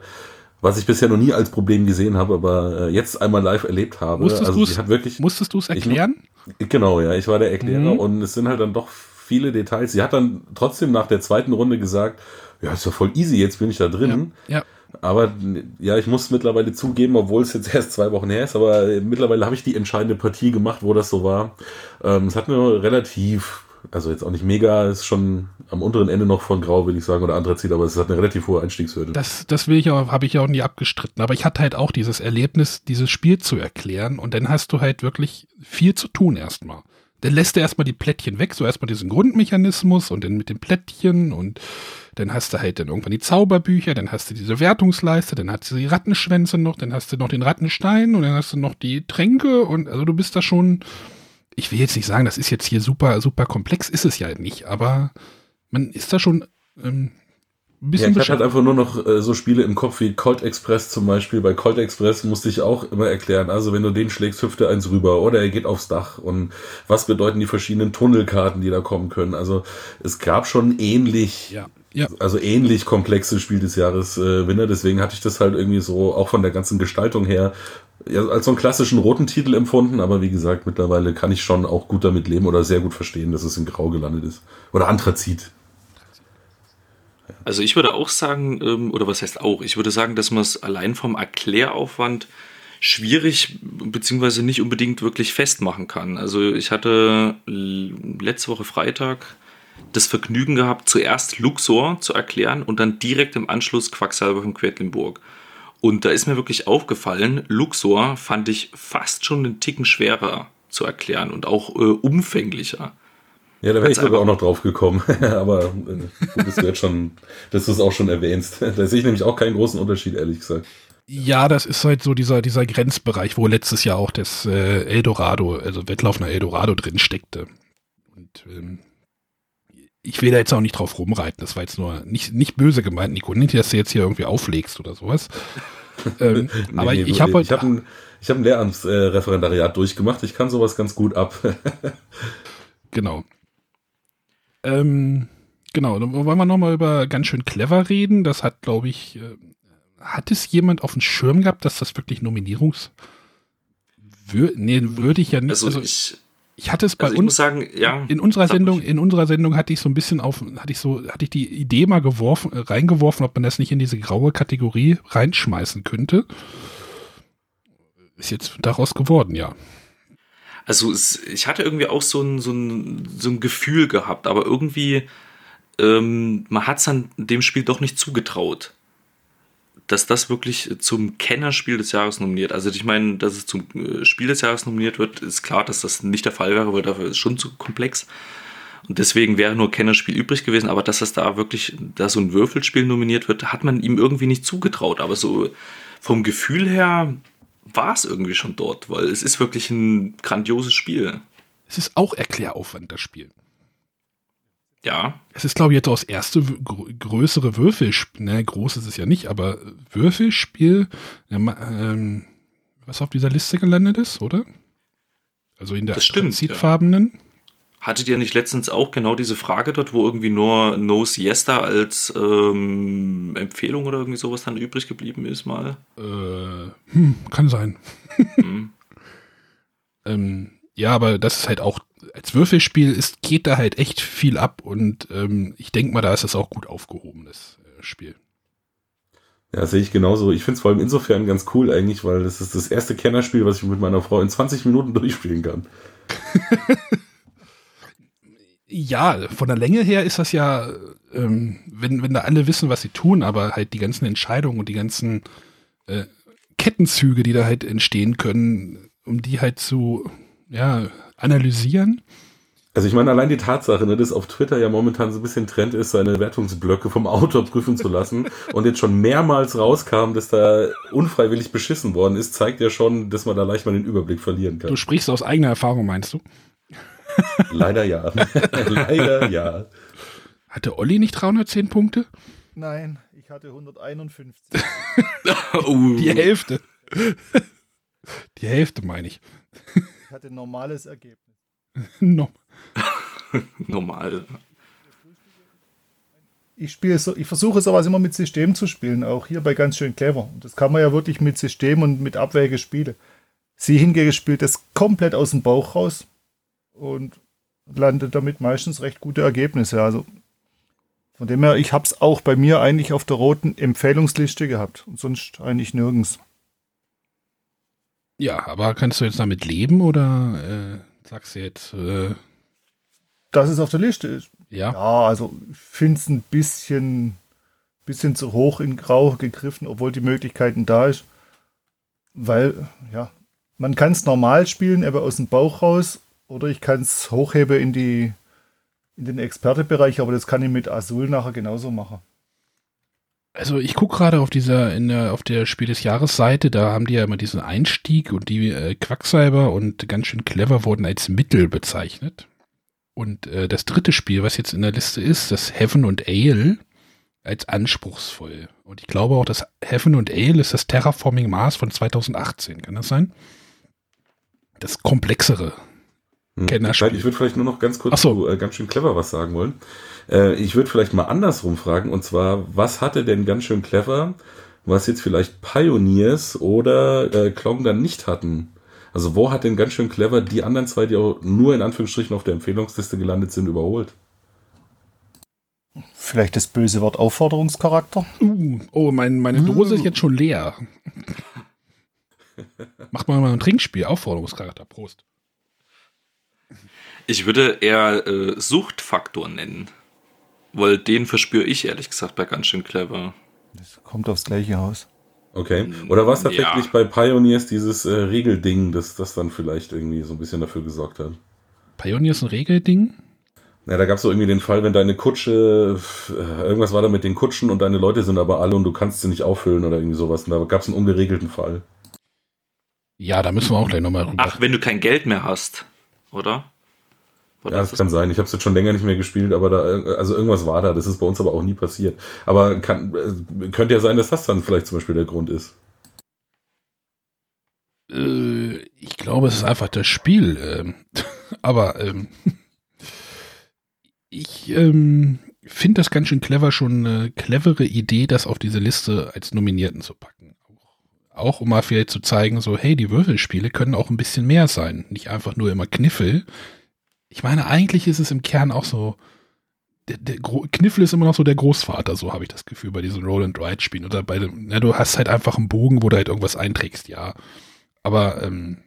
S3: Was ich bisher noch nie als Problem gesehen habe, aber äh, jetzt einmal live erlebt habe.
S1: Musstest
S3: also hat wirklich.
S1: Musstest du es
S3: Ich-
S1: erklären?
S3: Genau, ja, ich war der Erklärer
S1: Mhm.
S3: und es sind halt dann doch viele Details. Sie hat dann trotzdem nach der zweiten Runde gesagt, ja, ist ja voll easy, jetzt bin ich da drin.
S1: Ja.
S3: Aber ja, ich muss mittlerweile zugeben, obwohl es jetzt erst zwei Wochen her ist, aber mittlerweile habe ich die entscheidende Partie gemacht, wo das so war. Ähm, es hat mir relativ, also jetzt auch nicht mega, ist schon am unteren Ende noch von Grau, würde ich sagen, oder Anthrazit, aber es hat eine relativ hohe Einstiegshürde.
S1: Das, das will ich auch, habe ich ja auch nie abgestritten. Aber ich hatte halt auch dieses Erlebnis, dieses Spiel zu erklären. Und dann hast du halt wirklich viel zu tun erstmal. Dann lässt er erstmal die Plättchen weg, so erstmal diesen Grundmechanismus und dann mit den Plättchen und dann hast du halt dann irgendwann die Zauberbücher, dann hast du diese Wertungsleiste, dann hast du die Rattenschwänze noch, dann hast du noch den Rattenstein und dann hast du noch die Tränke und also du bist da schon, ich will jetzt nicht sagen, das ist jetzt hier super, super komplex, ist es ja nicht, aber man ist da schon ähm,
S3: bisschen ja, ich hatte halt einfach nur noch äh, so Spiele im Kopf wie Colt Express zum Beispiel. Bei Colt Express musste ich auch immer erklären, also wenn du den schlägst, hüpft er eins rüber oder er geht aufs Dach und was bedeuten die verschiedenen Tunnelkarten, die da kommen können. Also es gab schon ähnlich, ja, ja. also ähnlich komplexe Spiel des Jahres äh, Winner, deswegen hatte ich das halt irgendwie so auch von der ganzen Gestaltung her ja, als so einen klassischen roten Titel empfunden, aber wie gesagt, mittlerweile kann ich schon auch gut damit leben oder sehr gut verstehen, dass es in Grau gelandet ist. Oder Anthrazit.
S2: Also ich würde auch sagen, ähm, oder was heißt auch, ich würde sagen, dass man es allein vom Erkläraufwand schwierig beziehungsweise nicht unbedingt wirklich festmachen kann. Also ich hatte letzte Woche Freitag das Vergnügen gehabt, zuerst Luxor zu erklären und dann direkt im Anschluss Quacksalber von Quedlinburg. Und da ist mir wirklich aufgefallen, Luxor fand ich fast schon einen Ticken schwerer zu erklären und auch äh, umfänglicher.
S3: Ja, da wäre ich sogar auch noch drauf gekommen. Aber äh, gut, dass du jetzt schon, dass du es auch schon erwähnst. Da sehe ich nämlich auch keinen großen Unterschied, ehrlich gesagt.
S1: Ja, das ist halt so dieser, dieser Grenzbereich, wo letztes Jahr auch das äh, Eldorado, also Wettlauf nach Eldorado drin steckte. Und ähm, ich will da jetzt auch nicht drauf rumreiten. Das war jetzt nur nicht, nicht böse gemeint, Nico. Nicht, dass du jetzt hier irgendwie auflegst oder sowas.
S3: ähm, nee, aber nee, ich habe Ich habe ein, hab ein Lehramtsreferendariat äh, durchgemacht. Ich kann sowas ganz gut ab.
S1: genau. Ähm, genau, dann wollen wir nochmal über ganz schön clever reden. Das hat, glaube ich, äh, hat es jemand auf dem Schirm gehabt, dass das wirklich Nominierungs... Wür nee, würde ich ja nicht.
S2: Also, also ich,
S1: ich hatte es bei
S2: also
S1: uns
S2: sagen, ja,
S1: in unserer Sendung, in unserer Sendung hatte ich so ein bisschen auf, hatte ich so, hatte ich die Idee mal geworfen, äh, reingeworfen, ob man das nicht in diese graue Kategorie reinschmeißen könnte. Ist jetzt daraus geworden, ja.
S2: Also es, ich hatte irgendwie auch so ein, so ein, so ein Gefühl gehabt, aber irgendwie, ähm, man hat es an dem Spiel doch nicht zugetraut, dass das wirklich zum Kennerspiel des Jahres nominiert. Also ich meine, dass es zum äh, Spiel des Jahres nominiert wird, ist klar, dass das nicht der Fall wäre, weil dafür ist es schon zu komplex. Und deswegen wäre nur Kennerspiel übrig gewesen, aber dass das da wirklich, da so ein Würfelspiel nominiert wird, hat man ihm irgendwie nicht zugetraut. Aber so vom Gefühl her war es irgendwie schon dort, weil es ist wirklich ein grandioses Spiel.
S1: Es ist auch Erkläraufwand, das Spiel.
S2: Ja.
S1: Es ist, glaube ich, jetzt auch das erste größere Würfelspiel, ne, groß ist es ja nicht, aber Würfelspiel, ähm, was auf dieser Liste gelandet ist, oder? Also in der
S2: das stimmt,
S1: Ja.
S2: Hattet ihr nicht letztens auch genau diese Frage dort, wo irgendwie nur No Siesta als ähm, Empfehlung oder irgendwie sowas dann übrig geblieben ist mal?
S1: Äh, hm, kann sein. Hm. ähm, ja, aber das ist halt auch, als Würfelspiel ist, geht da halt echt viel ab und ähm, ich denke mal, da ist es auch gut aufgehoben, das äh, Spiel.
S3: Ja, sehe ich genauso. Ich finde es vor allem insofern ganz cool eigentlich, weil das ist das erste Kennerspiel, was ich mit meiner Frau in 20 Minuten durchspielen kann.
S1: Ja, von der Länge her ist das ja, ähm, wenn, wenn da alle wissen, was sie tun, aber halt die ganzen Entscheidungen und die ganzen äh, Kettenzüge, die da halt entstehen können, um die halt zu ja, analysieren.
S3: Also ich meine, allein die Tatsache, ne, dass auf Twitter ja momentan so ein bisschen Trend ist, seine Wertungsblöcke vom Autor prüfen zu lassen und jetzt schon mehrmals rauskam, dass da unfreiwillig beschissen worden ist, zeigt ja schon, dass man da leicht mal den Überblick verlieren kann.
S1: Du sprichst aus eigener Erfahrung, meinst du?
S3: Leider ja. Leider ja.
S1: Hatte Olli nicht 310 Punkte?
S4: Nein, ich hatte 151.
S1: Die Hälfte. Die Hälfte meine ich.
S4: Ich hatte ein normales Ergebnis.
S1: no.
S2: Normal.
S4: Ich spiele so, ich versuche sowas immer mit System zu spielen, auch hier bei ganz schön clever. Und das kann man ja wirklich mit System und mit Abwäge spielen. Sie hingegen spielt das komplett aus dem Bauch raus und landet damit meistens recht gute Ergebnisse. Also von dem her, ich habe es auch bei mir eigentlich auf der roten Empfehlungsliste gehabt und sonst eigentlich nirgends.
S1: Ja, aber kannst du jetzt damit leben oder äh, sagst du jetzt, äh
S4: dass es auf der Liste ist?
S1: Ja.
S4: Ja, also ich finde es ein bisschen, bisschen zu hoch in Grau gegriffen, obwohl die Möglichkeiten da ist. Weil, ja, man kann es normal spielen, aber aus dem Bauch raus Oder ich kann es hochheben in, die, in den Expertebereich, aber das kann ich mit Azul nachher genauso machen.
S1: Also ich gucke gerade auf dieser, in der, auf der Spiel des Jahres Seite, da haben die ja immer diesen Einstieg und die äh, Quacksalber und ganz schön clever wurden als Mittel bezeichnet. Und äh, das dritte Spiel, was jetzt in der Liste ist, das Heaven und Ale, als anspruchsvoll. Und ich glaube auch, dass Heaven und Ale ist das Terraforming Mars von 2018. Kann das sein? Das komplexere.
S3: Kennerspiel. Ich würde vielleicht nur noch ganz kurz
S1: so.
S3: zu, äh, ganz schön clever was sagen wollen. Äh, ich würde vielleicht mal andersrum fragen, und zwar, was hatte denn ganz schön clever, was jetzt vielleicht Pioneers oder äh, Klong dann nicht hatten? Also wo hat denn ganz schön clever die anderen zwei, die auch nur in Anführungsstrichen auf der Empfehlungsliste gelandet sind, überholt?
S4: Vielleicht das böse Wort Aufforderungscharakter?
S1: Uh, oh, mein, meine Dose uh. ist jetzt schon leer. Macht mal mal ein Trinkspiel, Aufforderungscharakter. Prost.
S2: Ich würde eher äh, Suchtfaktor nennen. Weil den verspüre ich ehrlich gesagt bei ganz schön clever.
S4: Das kommt aufs gleiche aus.
S3: Okay. Oder war es tatsächlich ja. bei Pioneers dieses äh, Regelding, das das dann vielleicht irgendwie so ein bisschen dafür gesorgt hat?
S1: Pioneers ein Regelding?
S3: Ja, da gab es so irgendwie den Fall, wenn deine Kutsche, äh, irgendwas war da mit den Kutschen und deine Leute sind aber alle und du kannst sie nicht auffüllen oder irgendwie sowas. Und da gab es einen ungeregelten Fall.
S1: Ja, da müssen wir auch gleich nochmal
S2: rüber. Ach, wenn du kein Geld mehr hast, oder?
S3: Oder ja, das kann sein. Ich habe es jetzt schon länger nicht mehr gespielt, aber da, also irgendwas war da. Das ist bei uns aber auch nie passiert. Aber kann, äh, könnte ja sein, dass das dann vielleicht zum Beispiel der Grund ist.
S1: Äh, ich glaube, es ist einfach das Spiel. Ähm, aber ähm, ich ähm, finde das ganz schön clever, schon eine clevere Idee, das auf diese Liste als Nominierten zu packen. Auch um mal vielleicht zu zeigen, so, hey, die Würfelspiele können auch ein bisschen mehr sein. Nicht einfach nur immer Kniffel, ich meine, eigentlich ist es im Kern auch so, der, der Kniffel ist immer noch so der Großvater, so habe ich das Gefühl bei diesen Roll and Ride Spielen. Oder bei dem, na, du hast halt einfach einen Bogen, wo du halt irgendwas einträgst, ja. Aber, ähm,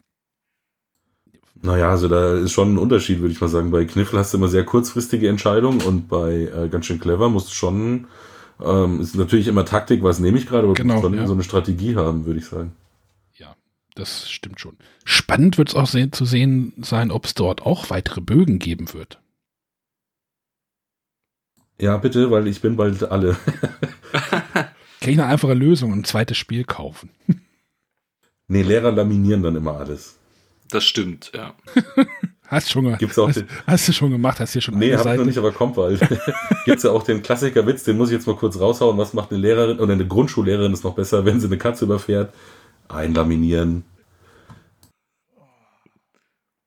S3: naja, also da ist schon ein Unterschied, würde ich mal sagen. Bei Kniffel hast du immer sehr kurzfristige Entscheidungen und bei äh, ganz schön clever musst du schon, ähm, ist natürlich immer Taktik, was nehme ich gerade, aber genau, du musst schon ja. so eine Strategie haben, würde ich sagen
S1: das stimmt schon. Spannend wird es auch sehen, zu sehen sein, ob es dort auch weitere Bögen geben wird.
S3: Ja, bitte, weil ich bin bald alle.
S1: Kann ich eine einfache Lösung und ein zweites Spiel kaufen?
S3: nee, Lehrer laminieren dann immer alles.
S2: Das stimmt, ja.
S1: Hast, schon
S3: Gibt's auch
S1: hast,
S3: den,
S1: hast du schon gemacht? Hast du schon
S3: Nee, hab ich noch nicht, aber kommt bald. Gibt's ja auch den Klassikerwitz, den muss ich jetzt mal kurz raushauen. Was macht eine Lehrerin oder eine Grundschullehrerin ist noch besser, wenn sie eine Katze überfährt? Einlaminieren.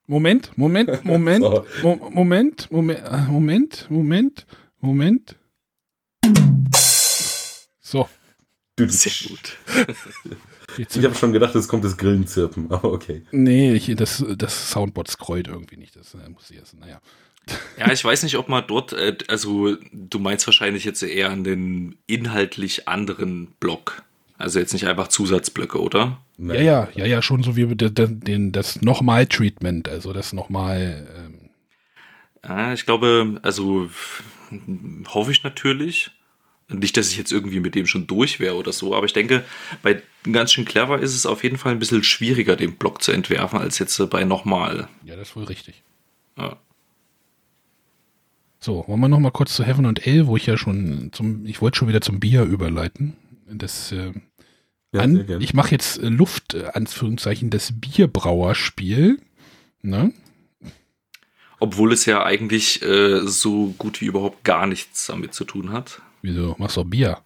S1: Moment, Moment, Moment, so. Mo Moment, Moment, äh, Moment, Moment, Moment. So.
S2: Sehr gut.
S3: ich habe schon gedacht, es kommt das Grillenzirpen, aber okay.
S1: Nee, ich, das, das Soundboard scrollt irgendwie nicht. Das äh, muss ich erst, naja.
S2: Ja, ich weiß nicht, ob man dort, äh, also du meinst wahrscheinlich jetzt eher an den inhaltlich anderen Block. Also jetzt nicht einfach Zusatzblöcke, oder?
S1: Ja, ja, ja, ja, schon so wie den, den, das Nochmal-Treatment, also das Nochmal. Ähm.
S2: Ja, ich glaube, also hoffe ich natürlich. Nicht, dass ich jetzt irgendwie mit dem schon durch wäre oder so, aber ich denke, bei ganz schön clever ist es auf jeden Fall ein bisschen schwieriger, den Block zu entwerfen, als jetzt bei nochmal.
S1: Ja, das ist wohl richtig.
S2: Ja.
S1: So, wollen wir noch mal kurz zu Heaven und L, wo ich ja schon zum, ich wollte schon wieder zum Bier überleiten. Das äh, ja, an, ich mache jetzt äh, Luft, äh, Anführungszeichen, das Bierbrauerspiel. Ne?
S2: Obwohl es ja eigentlich äh, so gut wie überhaupt gar nichts damit zu tun hat.
S1: Wieso? Machst du auch Bier?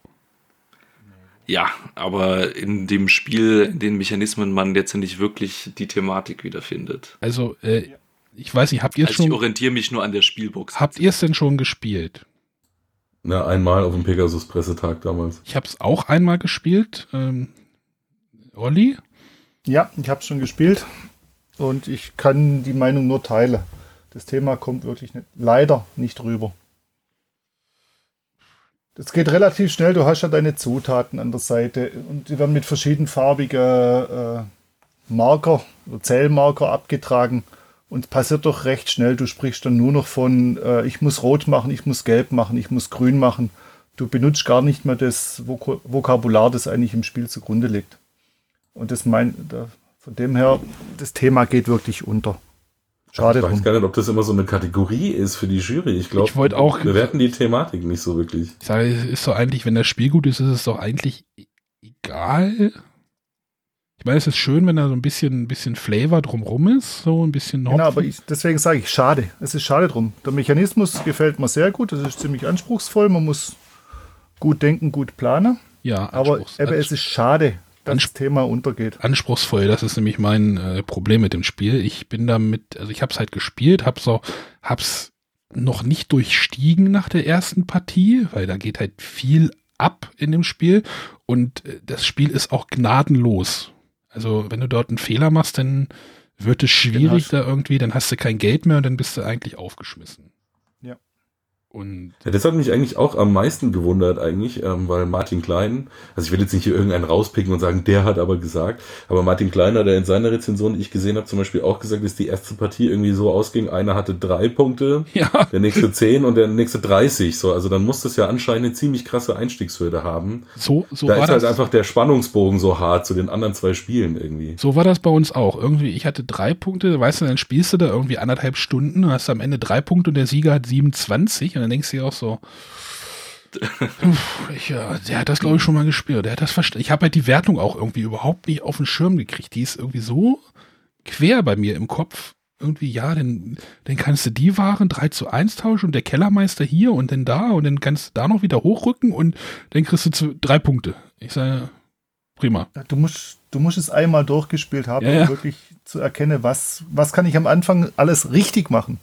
S2: Ja, aber in dem Spiel, in den Mechanismen man jetzt nicht wirklich die Thematik wiederfindet.
S1: Also, äh, ich weiß nicht, habt ihr es also
S2: schon. Ich orientiere mich nur an der Spielbox.
S1: Habt ihr es denn schon gespielt?
S3: Na, einmal auf dem Pegasus-Pressetag damals.
S1: Ich habe es auch einmal gespielt. Ähm, Olli?
S4: Ja, ich habe es schon gespielt und ich kann die Meinung nur teilen. Das Thema kommt wirklich nicht, leider nicht rüber. Das geht relativ schnell. Du hast ja deine Zutaten an der Seite und die werden mit verschiedenfarbigen äh, Marker oder Zellmarker abgetragen und passiert doch recht schnell. Du sprichst dann nur noch von, äh, ich muss rot machen, ich muss gelb machen, ich muss grün machen. Du benutzt gar nicht mehr das Vok Vokabular, das eigentlich im Spiel zugrunde liegt. Und das mein, da, von dem her, das Thema geht wirklich unter.
S3: Schade. Ich weiß gar nicht, ob das immer so eine Kategorie ist für die Jury. Ich glaube, wir
S1: auch
S3: bewerten die Thematik nicht so wirklich.
S1: Ich sage, es ist so eigentlich, wenn das Spiel gut ist, ist es doch eigentlich egal. Ich meine, es ist schön, wenn da so ein bisschen, ein bisschen Flavor drumrum ist, so ein bisschen
S4: noch. Genau, aber ich, deswegen sage ich, schade. Es ist schade drum. Der Mechanismus gefällt mir sehr gut. Das ist ziemlich anspruchsvoll. Man muss gut denken, gut planen.
S1: Ja,
S4: aber eben, es ist schade, dass das Thema untergeht.
S1: Anspruchsvoll, das ist nämlich mein äh, Problem mit dem Spiel. Ich bin damit, also ich habe es halt gespielt, habe so, hab's noch nicht durchstiegen nach der ersten Partie, weil da geht halt viel ab in dem Spiel und äh, das Spiel ist auch gnadenlos. Also wenn du dort einen Fehler machst, dann wird es schwierig da irgendwie, dann hast du kein Geld mehr und dann bist du eigentlich aufgeschmissen.
S3: Und ja, das hat mich eigentlich auch am meisten gewundert eigentlich, ähm, weil Martin Klein, also ich will jetzt nicht hier irgendeinen rauspicken und sagen, der hat aber gesagt, aber Martin Kleiner, der in seiner Rezension, die ich gesehen habe, zum Beispiel auch gesagt, dass die erste Partie irgendwie so ausging, einer hatte drei Punkte,
S1: ja.
S3: der nächste zehn und der nächste 30, so, also dann muss das ja anscheinend eine ziemlich krasse Einstiegshürde haben.
S1: So, so
S3: da war ist halt das. einfach der Spannungsbogen so hart zu den anderen zwei Spielen irgendwie.
S1: So war das bei uns auch. Irgendwie, ich hatte drei Punkte, weißt du, dann spielst du da irgendwie anderthalb Stunden, hast am Ende drei Punkte und der Sieger hat 27 und dann denkst du dir auch so, ich, ja, der hat das, glaube ich, schon mal gespielt. Der hat das verstanden. Ich habe halt die Wertung auch irgendwie überhaupt nicht auf den Schirm gekriegt. Die ist irgendwie so quer bei mir im Kopf. Irgendwie, ja, dann, dann kannst du die Waren 3 zu 1 tauschen und der Kellermeister hier und dann da und dann kannst du da noch wieder hochrücken und dann kriegst du zu, drei Punkte. Ich sage, prima.
S4: Du musst, du musst es einmal durchgespielt haben,
S1: ja, ja.
S4: um wirklich zu erkennen, was, was kann ich am Anfang alles richtig machen.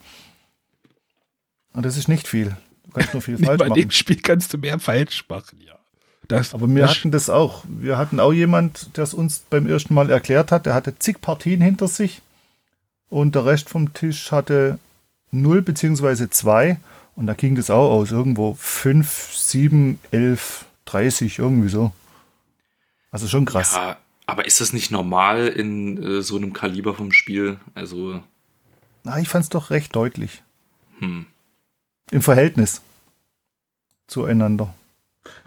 S4: Und das ist nicht viel. Du kannst nur viel falsch
S1: bei
S4: machen.
S1: Bei dem Spiel kannst du mehr falsch machen, ja.
S4: Das, Aber wir hatten das auch. Wir hatten auch jemand, der es uns beim ersten Mal erklärt hat. Der hatte zig Partien hinter sich und der Rest vom Tisch hatte 0 bzw. 2 und da ging das auch aus. Irgendwo 5, 7, 11, 30, irgendwie so. Also schon krass. Ja,
S2: aber ist das nicht normal in äh, so einem Kaliber vom Spiel? Also.
S4: Na, ich fand es doch recht deutlich.
S2: Hm
S4: im Verhältnis zueinander.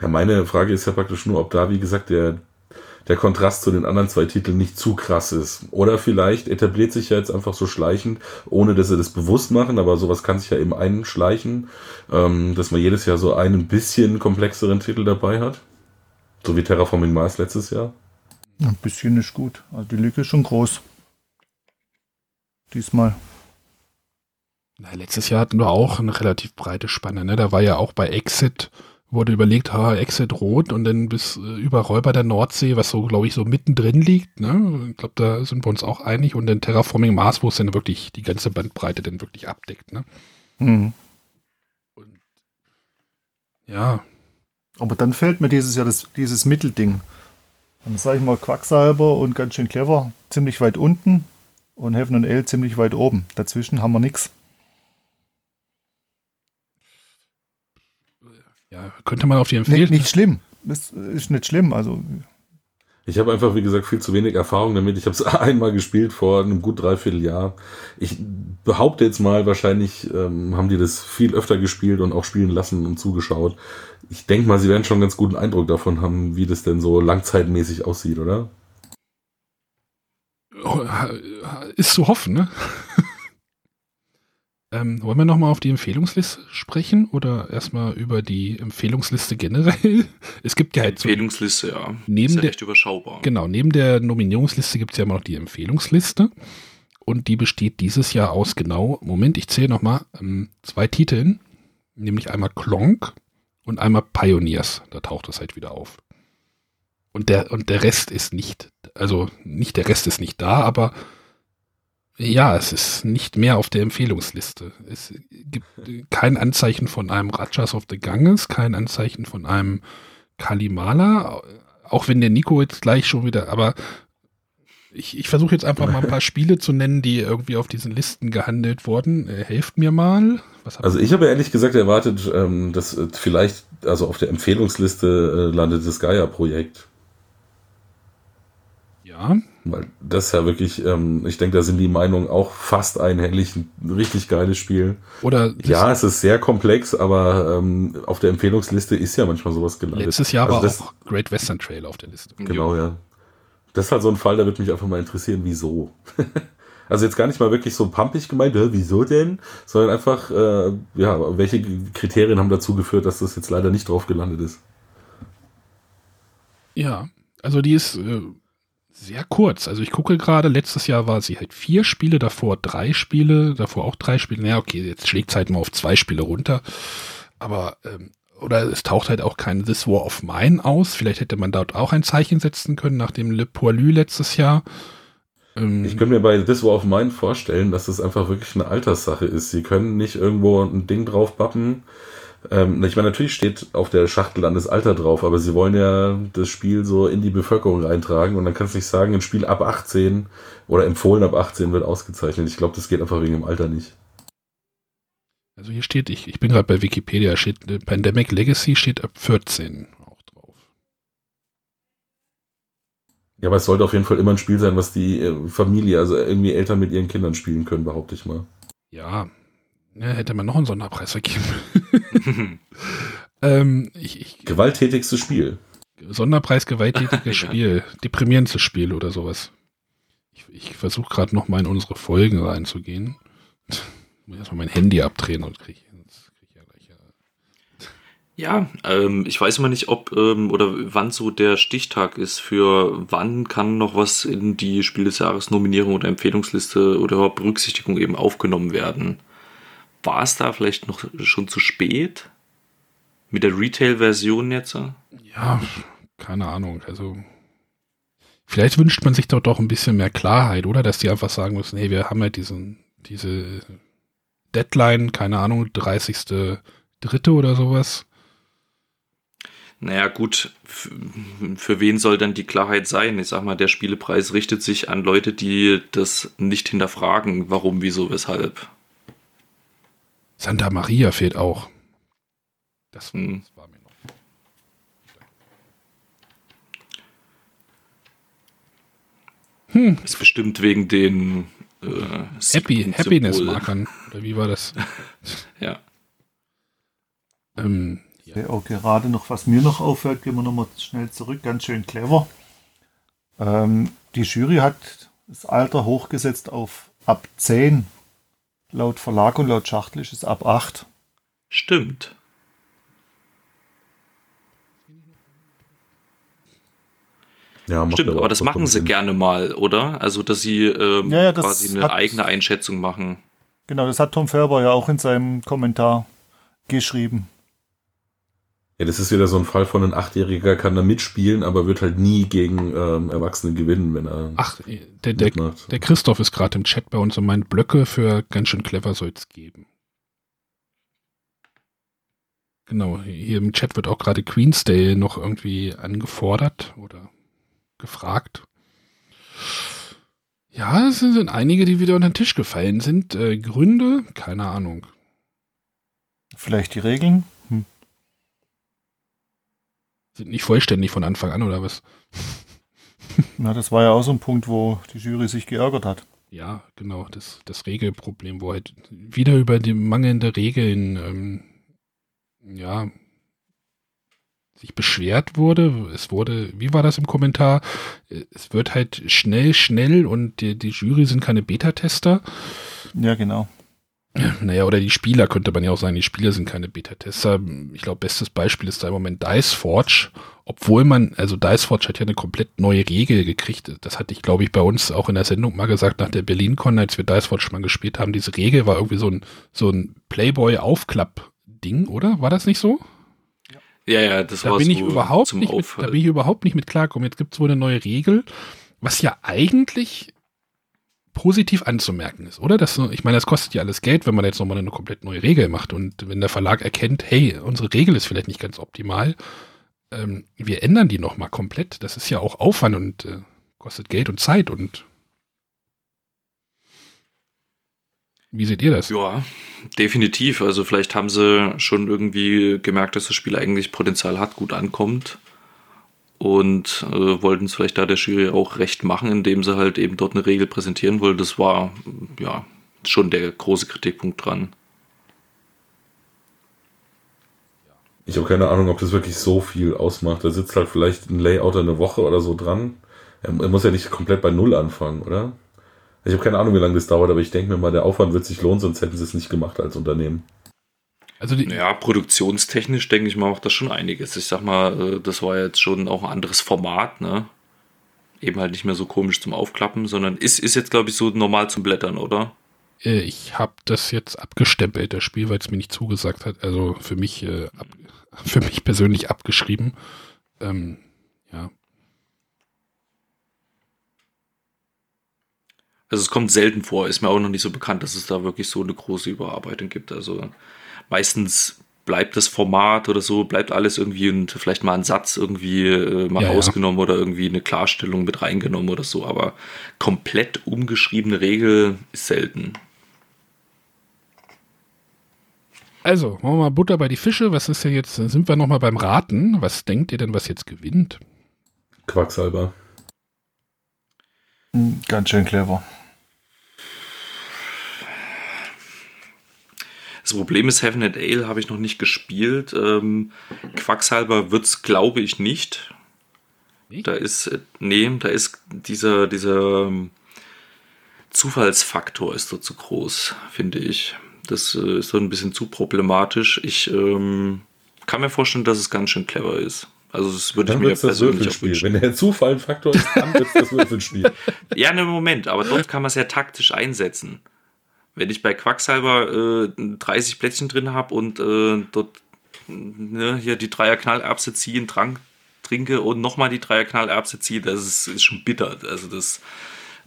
S3: Ja, meine Frage ist ja praktisch nur, ob da, wie gesagt, der, der Kontrast zu den anderen zwei Titeln nicht zu krass ist. Oder vielleicht etabliert sich ja jetzt einfach so schleichend, ohne dass sie das bewusst machen, aber sowas kann sich ja eben einschleichen, ähm, dass man jedes Jahr so einen bisschen komplexeren Titel dabei hat. So wie Terraforming Mars letztes Jahr.
S4: Ein bisschen ist gut. Also die Lücke ist schon groß. Diesmal.
S1: Na, letztes Jahr hatten wir auch eine relativ breite Spanne. Ne? Da war ja auch bei Exit, wurde überlegt, ha, Exit rot und dann bis äh, über Räuber der Nordsee, was so, glaube ich, so mittendrin liegt. Ne? Ich glaube, da sind wir uns auch einig. Und dann Terraforming Mars, wo es dann wirklich die ganze Bandbreite dann wirklich abdeckt. Ne?
S4: Mhm.
S1: Und, ja.
S4: Aber dann fällt mir dieses Jahr das, dieses Mittelding. Dann sage ich mal Quacksalber und ganz schön clever ziemlich weit unten und Heaven und L ziemlich weit oben. Dazwischen haben wir nichts.
S1: Ja, könnte man auf die empfehlen.
S4: Nicht, nicht schlimm. Das ist nicht schlimm. Also.
S3: Ich habe einfach, wie gesagt, viel zu wenig Erfahrung damit. Ich habe es einmal gespielt vor einem gut dreiviertel Jahr. Ich behaupte jetzt mal, wahrscheinlich ähm, haben die das viel öfter gespielt und auch spielen lassen und zugeschaut. Ich denke mal, sie werden schon einen ganz guten Eindruck davon haben, wie das denn so langzeitmäßig aussieht, oder?
S1: Oh, ist zu hoffen, ne? Ähm, wollen wir nochmal auf die Empfehlungsliste sprechen oder erstmal über die Empfehlungsliste generell? Es gibt ja halt
S2: so. Empfehlungsliste, ja.
S1: Neben
S2: ist
S1: ja
S2: der, überschaubar.
S1: Genau, neben der Nominierungsliste gibt es ja immer noch die Empfehlungsliste. Und die besteht dieses Jahr aus genau, Moment, ich zähle nochmal, ähm, zwei Titeln, nämlich einmal Klonk und einmal Pioneers. Da taucht es halt wieder auf. Und der, und der Rest ist nicht, also nicht der Rest ist nicht da, aber ja, es ist nicht mehr auf der Empfehlungsliste. Es gibt kein Anzeichen von einem Rajas of the Ganges, kein Anzeichen von einem Kalimala, auch wenn der Nico jetzt gleich schon wieder, aber ich, ich versuche jetzt einfach mal ein paar Spiele zu nennen, die irgendwie auf diesen Listen gehandelt wurden. Äh, helft mir mal.
S3: also ich habe ehrlich gesagt erwartet, ähm, dass äh, vielleicht also auf der Empfehlungsliste äh, landet das Gaia-Projekt.
S1: Ja.
S3: Weil das ist ja wirklich, ähm, ich denke, da sind die Meinungen auch fast einhellig. Ein richtig geiles Spiel.
S1: Oder
S3: ja, es ist sehr komplex, aber ähm, auf der Empfehlungsliste ist ja manchmal sowas gelandet.
S1: Letztes Jahr also war das, auch Great Western Trail auf der Liste.
S3: Genau, ja. Das ist halt so ein Fall, da würde mich einfach mal interessieren, wieso. Also jetzt gar nicht mal wirklich so pumpig gemeint, wieso denn? Sondern einfach, äh, ja, welche Kriterien haben dazu geführt, dass das jetzt leider nicht drauf gelandet ist?
S1: Ja, also die ist äh, sehr kurz. Also ich gucke gerade, letztes Jahr war sie halt vier Spiele, davor drei Spiele, davor auch drei Spiele. Naja, okay, jetzt schlägt es halt mal auf zwei Spiele runter. Aber, ähm, oder es taucht halt auch kein This War of Mine aus. Vielleicht hätte man dort auch ein Zeichen setzen können nach dem Le Poilu letztes Jahr.
S3: Ähm, ich könnte mir bei This War of Mine vorstellen, dass das einfach wirklich eine Alterssache ist. Sie können nicht irgendwo ein Ding drauf bappen. Ähm, ich meine, natürlich steht auf der Schachtel dann das Alter drauf, aber sie wollen ja das Spiel so in die Bevölkerung reintragen und dann kannst du nicht sagen, ein Spiel ab 18 oder empfohlen ab 18 wird ausgezeichnet. Ich glaube, das geht einfach wegen dem Alter nicht.
S1: Also hier steht, ich, ich bin gerade bei Wikipedia, steht äh, Pandemic Legacy steht ab 14 auch drauf.
S3: Ja, aber es sollte auf jeden Fall immer ein Spiel sein, was die äh, Familie, also irgendwie Eltern mit ihren Kindern spielen können, behaupte ich mal.
S1: Ja, ja hätte man noch einen Sonderpreis vergeben. ähm, ich, ich,
S3: Gewalttätigstes Spiel.
S1: Sonderpreis gewalttätiges Spiel. Deprimierendes Spiel oder sowas. Ich, ich versuche gerade noch mal in unsere Folgen reinzugehen muss erstmal mein Handy abdrehen und kriege krieg ja gleich.
S2: Ja, ähm, ich weiß immer nicht, ob ähm, oder wann so der Stichtag ist für wann kann noch was in die Spiel des Jahres Nominierung oder Empfehlungsliste oder Berücksichtigung eben aufgenommen werden. War es da vielleicht noch schon zu spät? Mit der Retail-Version jetzt?
S1: Ja, keine Ahnung. Also vielleicht wünscht man sich dort doch ein bisschen mehr Klarheit, oder? Dass die einfach sagen müssen, hey, wir haben ja diesen, diese Deadline, keine Ahnung, 30.3. oder sowas.
S2: Naja, gut, für wen soll dann die Klarheit sein? Ich sag mal, der Spielepreis richtet sich an Leute, die das nicht hinterfragen, warum, wieso, weshalb.
S1: Santa Maria fehlt auch. Das, hm. das war mir noch.
S2: Hm. Ist bestimmt wegen den äh,
S1: Happy, Happiness-Markern. Oder wie war das?
S2: ja.
S4: Ähm, ja. Auch gerade noch, was mir noch auffällt, gehen wir nochmal schnell zurück, ganz schön clever. Ähm, die Jury hat das Alter hochgesetzt auf ab 10. Laut Verlag und laut Schachtel ist es ab 8.
S2: Stimmt. Ja, Stimmt, aber das machen sie gerne mal, oder? Also, dass sie ähm, ja, ja, das quasi eine eigene Einschätzung machen.
S4: Genau, das hat Tom Ferber ja auch in seinem Kommentar geschrieben.
S3: Ja, das ist wieder so ein Fall von ein Achtjähriger kann da mitspielen, aber wird halt nie gegen ähm, Erwachsene gewinnen, wenn er.
S1: Ach, der, der, der Christoph ist gerade im Chat bei uns und meint, Blöcke für ganz schön clever soll es geben. Genau, hier im Chat wird auch gerade Queensdale noch irgendwie angefordert oder gefragt. Ja, es sind einige, die wieder unter den Tisch gefallen sind. Äh, Gründe? Keine Ahnung.
S4: Vielleicht die Regeln? Hm.
S1: Sind nicht vollständig von Anfang an, oder was?
S4: Na, das war ja auch so ein Punkt, wo die Jury sich geärgert hat.
S1: Ja, genau, das, das Regelproblem, wo halt wieder über die mangelnde Regeln ähm, ja, sich beschwert wurde. Es wurde, wie war das im Kommentar? Es wird halt schnell, schnell und die, die Jury sind keine Beta-Tester.
S4: Ja, genau.
S1: Naja, oder die Spieler könnte man ja auch sagen, die Spieler sind keine Beta-Tester. Ich glaube, bestes Beispiel ist da im Moment Dice Forge. Obwohl man, also Dice Forge hat ja eine komplett neue Regel gekriegt. Das hatte ich, glaube ich, bei uns auch in der Sendung mal gesagt, nach der BerlinCon, als wir Dice Forge mal gespielt haben. Diese Regel war irgendwie so ein, so ein Playboy-Aufklapp-Ding, oder? War das nicht so?
S2: Ja, ja, das
S1: da
S2: war
S1: bin ich überhaupt nicht mit, Da bin ich überhaupt nicht mit klargekommen. Jetzt gibt es wohl eine neue Regel, was ja eigentlich positiv anzumerken ist, oder? Das, ich meine, das kostet ja alles Geld, wenn man jetzt nochmal eine komplett neue Regel macht. Und wenn der Verlag erkennt, hey, unsere Regel ist vielleicht nicht ganz optimal, ähm, wir ändern die nochmal komplett. Das ist ja auch Aufwand und äh, kostet Geld und Zeit und Wie seht ihr das?
S2: Ja, definitiv. Also vielleicht haben sie schon irgendwie gemerkt, dass das Spiel eigentlich Potenzial hat, gut ankommt und äh, wollten es vielleicht da der Jury auch recht machen, indem sie halt eben dort eine Regel präsentieren wollen. Das war ja schon der große Kritikpunkt dran.
S3: Ich habe keine Ahnung, ob das wirklich so viel ausmacht. Da sitzt halt vielleicht ein Layouter eine Woche oder so dran. Er, er muss ja nicht komplett bei Null anfangen, oder? Ich habe keine Ahnung, wie lange das dauert, aber ich denke mir mal, der Aufwand wird sich lohnen, sonst hätten sie es nicht gemacht als Unternehmen.
S2: Also die ja, produktionstechnisch denke ich mal auch das schon einiges. Ich sag mal, äh, das war jetzt schon auch ein anderes Format, ne? Eben halt nicht mehr so komisch zum Aufklappen, sondern ist, ist jetzt, glaube ich, so normal zum Blättern, oder?
S1: Äh, ich habe das jetzt abgestempelt, das Spiel, weil es mir nicht zugesagt hat. Also für mich, äh, für mich persönlich abgeschrieben. Ähm, ja.
S2: Also es kommt selten vor, ist mir auch noch nicht so bekannt, dass es da wirklich so eine große Überarbeitung gibt. Also meistens bleibt das Format oder so, bleibt alles irgendwie und vielleicht mal ein Satz irgendwie äh, mal ja, rausgenommen ja. oder irgendwie eine Klarstellung mit reingenommen oder so, aber komplett umgeschriebene Regel ist selten.
S1: Also, machen wir mal Butter bei die Fische. Was ist denn jetzt? Sind wir nochmal beim Raten? Was denkt ihr denn, was jetzt gewinnt?
S3: Quacksalber.
S4: Ganz schön clever.
S2: Das Problem ist, Heaven and Ale habe ich noch nicht gespielt. Ähm, Quacksalber wird es, glaube ich, nicht. nicht. Da ist, äh, nee, da ist dieser, dieser ähm, Zufallsfaktor ist so zu groß, finde ich. Das äh, ist so ein bisschen zu problematisch. Ich ähm, kann mir vorstellen, dass es ganz schön clever ist. Also das würde ich mir persönlich auch wünschen.
S3: Wenn der Zufall ein Faktor ist, dann wird es das Würfelspiel.
S2: ja, ne Moment, aber dort kann man es ja taktisch einsetzen. Wenn ich bei Quacksalber äh, 30 Plättchen drin habe und äh, dort ne, hier die Dreier Knallerbse ziehen, Trank trinke und nochmal die Dreier Knallerbse ziehe, das ist, ist schon bitter. Also das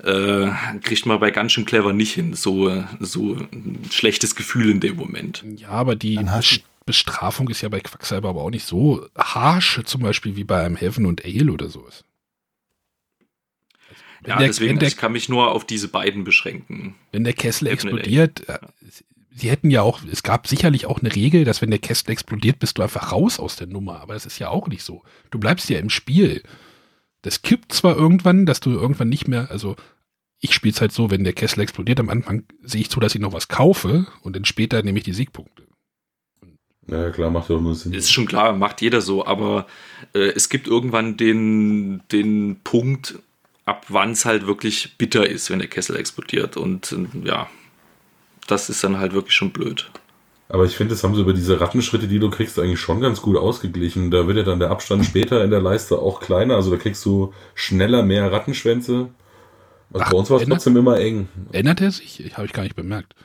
S2: äh, kriegt man bei ganz schön clever nicht hin. So, so ein schlechtes Gefühl in dem Moment.
S1: Ja, aber die Bestrafung ist ja bei Quacksalber aber auch nicht so harsch, zum Beispiel wie bei einem Heaven und Ale oder sowas.
S2: Ja, der, deswegen, der, ich kann mich nur auf diese beiden beschränken.
S1: Wenn der Kessel explodiert, ja. Äh, sie hätten ja auch, es gab sicherlich auch eine Regel, dass wenn der Kessel explodiert, bist du einfach raus aus der Nummer. Aber das ist ja auch nicht so. Du bleibst ja im Spiel. Das kippt zwar irgendwann, dass du irgendwann nicht mehr, also ich spiele es halt so, wenn der Kessel explodiert, am Anfang sehe ich zu, dass ich noch was kaufe und dann später nehme ich die Siegpunkte.
S3: Ja, klar, macht ja auch nur Sinn.
S2: Ist schon klar, macht jeder so, aber äh, es gibt irgendwann den, den Punkt, ab wann es halt wirklich bitter ist, wenn der Kessel explodiert. Und äh, ja, das ist dann halt wirklich schon blöd.
S3: Aber ich finde, das haben sie über diese Rattenschritte, die du kriegst, eigentlich schon ganz gut ausgeglichen. Da wird ja dann der Abstand später in der Leiste auch kleiner. Also da kriegst du schneller mehr Rattenschwänze. Also Ach, bei uns war es trotzdem immer eng.
S1: Ändert er sich? Habe ich gar nicht bemerkt.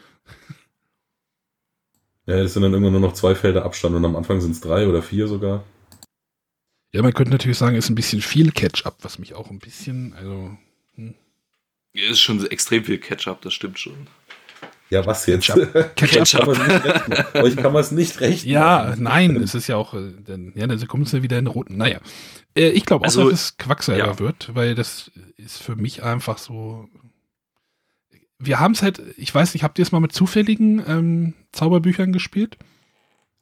S3: Ja, es sind dann irgendwann nur noch zwei Felder Abstand und am Anfang sind es drei oder vier sogar.
S1: Ja, man könnte natürlich sagen, es ist ein bisschen viel Catch-up, was mich auch ein bisschen, also. Hm.
S2: Ist schon extrem viel Catch-up, das stimmt schon.
S3: Ja, was jetzt? Ketchup. Ketchup. Euch kann man es nicht rechnen.
S1: Ja, nein, es ist ja auch, äh, denn, ja, dann kommt es ja wieder in roten. Naja, äh, ich glaube auch, also, dass es Quacksalber ja. wird, weil das ist für mich einfach so. Wir haben es halt, ich weiß nicht, habt ihr es mal mit zufälligen ähm, Zauberbüchern gespielt?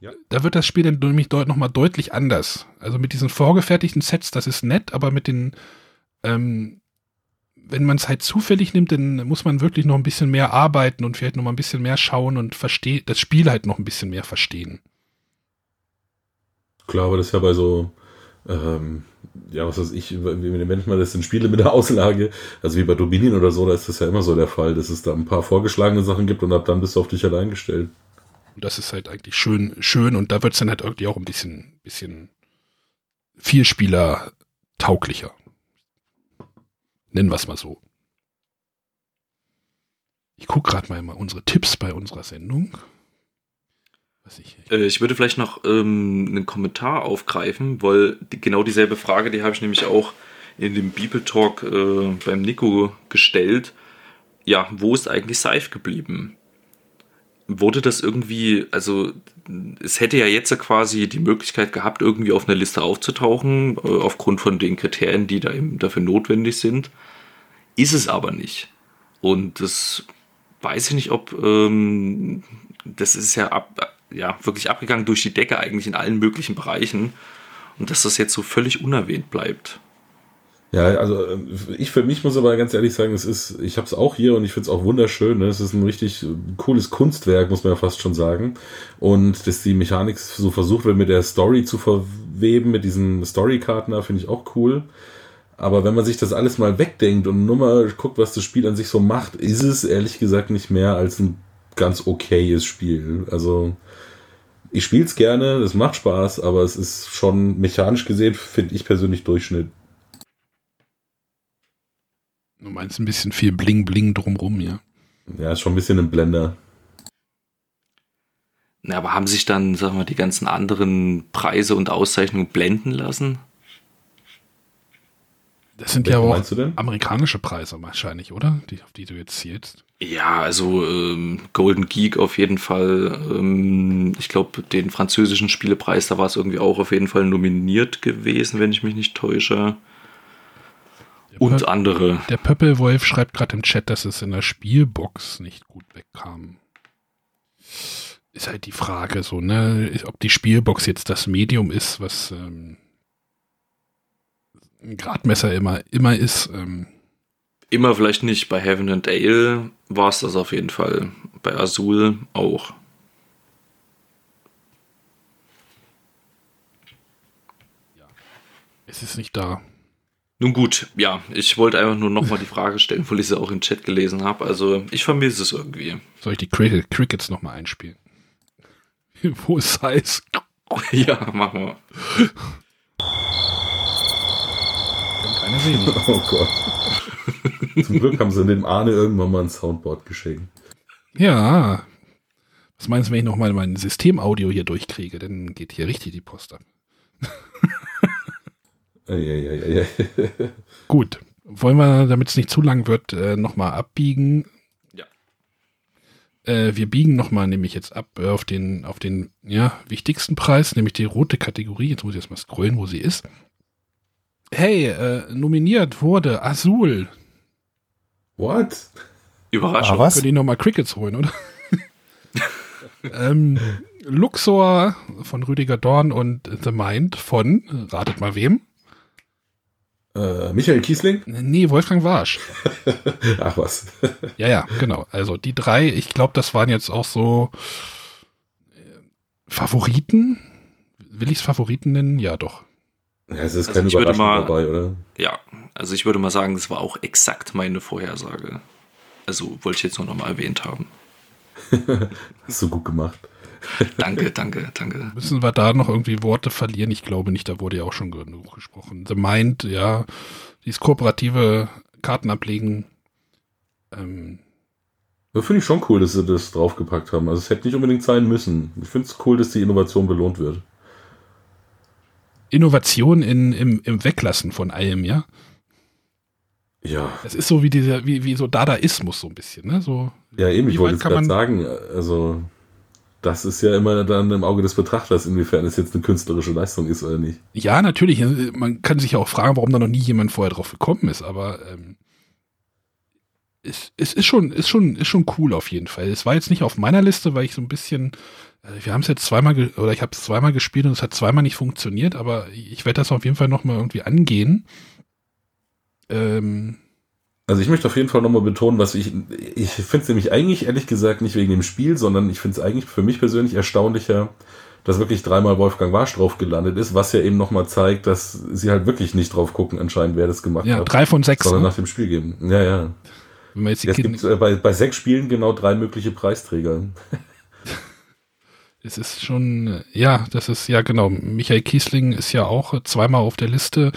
S1: Ja. Da wird das Spiel dann nämlich deut nochmal deutlich anders. Also mit diesen vorgefertigten Sets, das ist nett, aber mit den ähm, wenn man es halt zufällig nimmt, dann muss man wirklich noch ein bisschen mehr arbeiten und vielleicht noch mal ein bisschen mehr schauen und das Spiel halt noch ein bisschen mehr verstehen.
S3: Klar, aber das ist ja bei so, ähm, ja, was weiß ich, wenn ich mal das sind Spiele mit der Auslage, also wie bei Dominion oder so, da ist das ja immer so der Fall, dass es da ein paar vorgeschlagene Sachen gibt und ab dann bist du auf dich allein gestellt.
S1: Und das ist halt eigentlich schön, schön und da wird es dann halt irgendwie auch ein bisschen, bisschen Vielspieler tauglicher. Nennen wir es mal so. Ich gucke gerade mal, mal unsere Tipps bei unserer Sendung.
S2: Ich, äh, ich, würde vielleicht noch ähm, einen Kommentar aufgreifen, weil die, genau dieselbe Frage, die habe ich nämlich auch in dem Bibel Talk äh, beim Nico gestellt. Ja, wo ist eigentlich Seif geblieben? Wurde das irgendwie, also es hätte ja jetzt quasi die Möglichkeit gehabt, irgendwie auf einer Liste aufzutauchen, äh, aufgrund von den Kriterien, die da eben dafür notwendig sind. Ist es aber nicht. Und das weiß ich nicht, ob ähm, das ist ja, ab, ja wirklich abgegangen durch die Decke eigentlich in allen möglichen Bereichen und dass das jetzt so völlig unerwähnt bleibt.
S3: Ja, also äh, ich für mich muss aber ganz ehrlich sagen, es ist, ich habe es auch hier und ich finde es auch wunderschön. Ne? Es ist ein richtig cooles Kunstwerk, muss man ja fast schon sagen. Und dass die Mechanik so versucht wird, mit der Story zu verweben, mit diesen Storykarten da, finde ich auch cool. Aber wenn man sich das alles mal wegdenkt und nur mal guckt, was das Spiel an sich so macht, ist es ehrlich gesagt nicht mehr als ein ganz okayes Spiel. Also ich spiele es gerne, es macht Spaß, aber es ist schon mechanisch gesehen, finde ich persönlich Durchschnitt.
S1: Du meinst ein bisschen viel Bling-Bling drumrum, ja?
S3: Ja, ist schon ein bisschen ein Blender.
S2: Na, aber haben sich dann, sagen wir, die ganzen anderen Preise und Auszeichnungen blenden lassen?
S1: Das sind Welche ja auch amerikanische Preise wahrscheinlich, oder? Die, auf die du jetzt zielst.
S2: Ja, also ähm, Golden Geek auf jeden Fall. Ähm, ich glaube, den französischen Spielepreis, da war es irgendwie auch auf jeden Fall nominiert gewesen, wenn ich mich nicht täusche. Und Pöp andere.
S1: Der Pöppelwolf schreibt gerade im Chat, dass es in der Spielbox nicht gut wegkam. Ist halt die Frage so, ne, ob die Spielbox jetzt das Medium ist, was ähm, ein Gradmesser immer, immer ist. Ähm.
S2: Immer vielleicht nicht. Bei Heaven and Ale war es das auf jeden Fall. Bei Azul auch.
S1: Ja. Es ist nicht da.
S2: Nun gut, ja, ich wollte einfach nur nochmal die Frage stellen, weil ich sie auch im Chat gelesen habe. Also ich vermisse es irgendwie.
S1: Soll ich die Cricket Crickets nochmal einspielen? Wo ist Size?
S2: ja, machen wir.
S3: keine sehen. Oh Gott. Zum Glück haben sie dem Arne irgendwann mal ein Soundboard geschenkt.
S1: Ja. Was meinst du, wenn ich nochmal mein Systemaudio hier durchkriege? Dann geht hier richtig die Post ab.
S3: Ja, ja, ja,
S1: Gut. Wollen wir, damit es nicht zu lang wird, äh, nochmal abbiegen?
S2: Ja.
S1: Äh, wir biegen nochmal nämlich jetzt ab äh, auf den, auf den ja, wichtigsten Preis, nämlich die rote Kategorie. Jetzt muss ich erstmal scrollen, wo sie ist hey, äh, nominiert wurde Azul.
S3: What?
S2: Überraschung.
S1: Ah, was? Können die nochmal Crickets holen, oder? ähm, Luxor von Rüdiger Dorn und The Mind von, ratet mal wem?
S3: Äh, Michael Kiesling?
S1: Nee, Wolfgang Warsch.
S3: Ach was.
S1: ja, ja, genau. Also die drei, ich glaube, das waren jetzt auch so äh, Favoriten. Will ich es Favoriten nennen? Ja, doch.
S3: Ja, es ist also keine Überraschung mal, dabei, oder?
S2: Ja, also ich würde mal sagen, das war auch exakt meine Vorhersage. Also wollte ich jetzt nur noch mal erwähnt haben.
S3: Hast du gut gemacht.
S2: Danke, danke, danke.
S1: Müssen wir da noch irgendwie Worte verlieren? Ich glaube nicht, da wurde ja auch schon genug gesprochen. The Mind, ja, dieses kooperative Kartenablegen. Ähm,
S3: das finde ich schon cool, dass sie das draufgepackt haben. Also es hätte nicht unbedingt sein müssen. Ich finde es cool, dass die Innovation belohnt wird.
S1: Innovation in, im, im Weglassen von allem, ja.
S3: Ja.
S1: Es ist so wie dieser, wie, wie so Dadaismus so ein bisschen, ne? So,
S3: ja, eben, ich wollte es gerade sagen, also das ist ja immer dann im Auge des Betrachters, inwiefern es jetzt eine künstlerische Leistung ist oder nicht.
S1: Ja, natürlich. Man kann sich ja auch fragen, warum da noch nie jemand vorher drauf gekommen ist, aber ähm, es, es ist schon, ist schon, ist schon cool auf jeden Fall. Es war jetzt nicht auf meiner Liste, weil ich so ein bisschen äh, wir haben es jetzt zweimal, oder ich habe es zweimal gespielt und es hat zweimal nicht funktioniert, aber ich werde das auf jeden Fall nochmal irgendwie angehen.
S3: Ähm, also ich möchte auf jeden Fall nochmal betonen, was ich, ich finde es nämlich eigentlich ehrlich gesagt nicht wegen dem Spiel, sondern ich finde es eigentlich für mich persönlich erstaunlicher, dass wirklich dreimal Wolfgang Warsch drauf gelandet ist, was ja eben nochmal zeigt, dass sie halt wirklich nicht drauf gucken, anscheinend, wer das gemacht
S1: ja,
S3: hat.
S1: Ja, drei von sechs.
S3: Sondern ne? nach dem Spiel geben. Ja, ja. Wenn es gibt äh, bei, bei sechs Spielen genau drei mögliche Preisträger.
S1: es ist schon, ja, das ist, ja genau, Michael Kiesling ist ja auch zweimal auf der Liste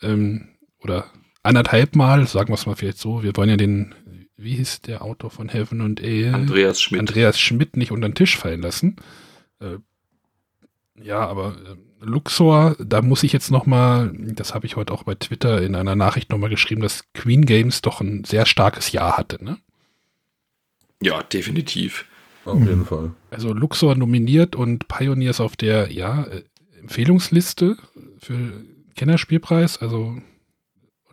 S1: ähm, oder anderthalb Mal, sagen wir es mal vielleicht so, wir wollen ja den, wie hieß der Autor von Heaven und Ale?
S2: Andreas Schmidt.
S1: Andreas Schmidt nicht unter den Tisch fallen lassen. Äh, ja, aber äh, Luxor, da muss ich jetzt nochmal, das habe ich heute auch bei Twitter in einer Nachricht nochmal geschrieben, dass Queen Games doch ein sehr starkes Jahr hatte, ne?
S2: Ja, definitiv.
S3: Auf jeden mhm. Fall.
S1: Also Luxor nominiert und Pioneers auf der ja, äh, Empfehlungsliste für Kennerspielpreis. Also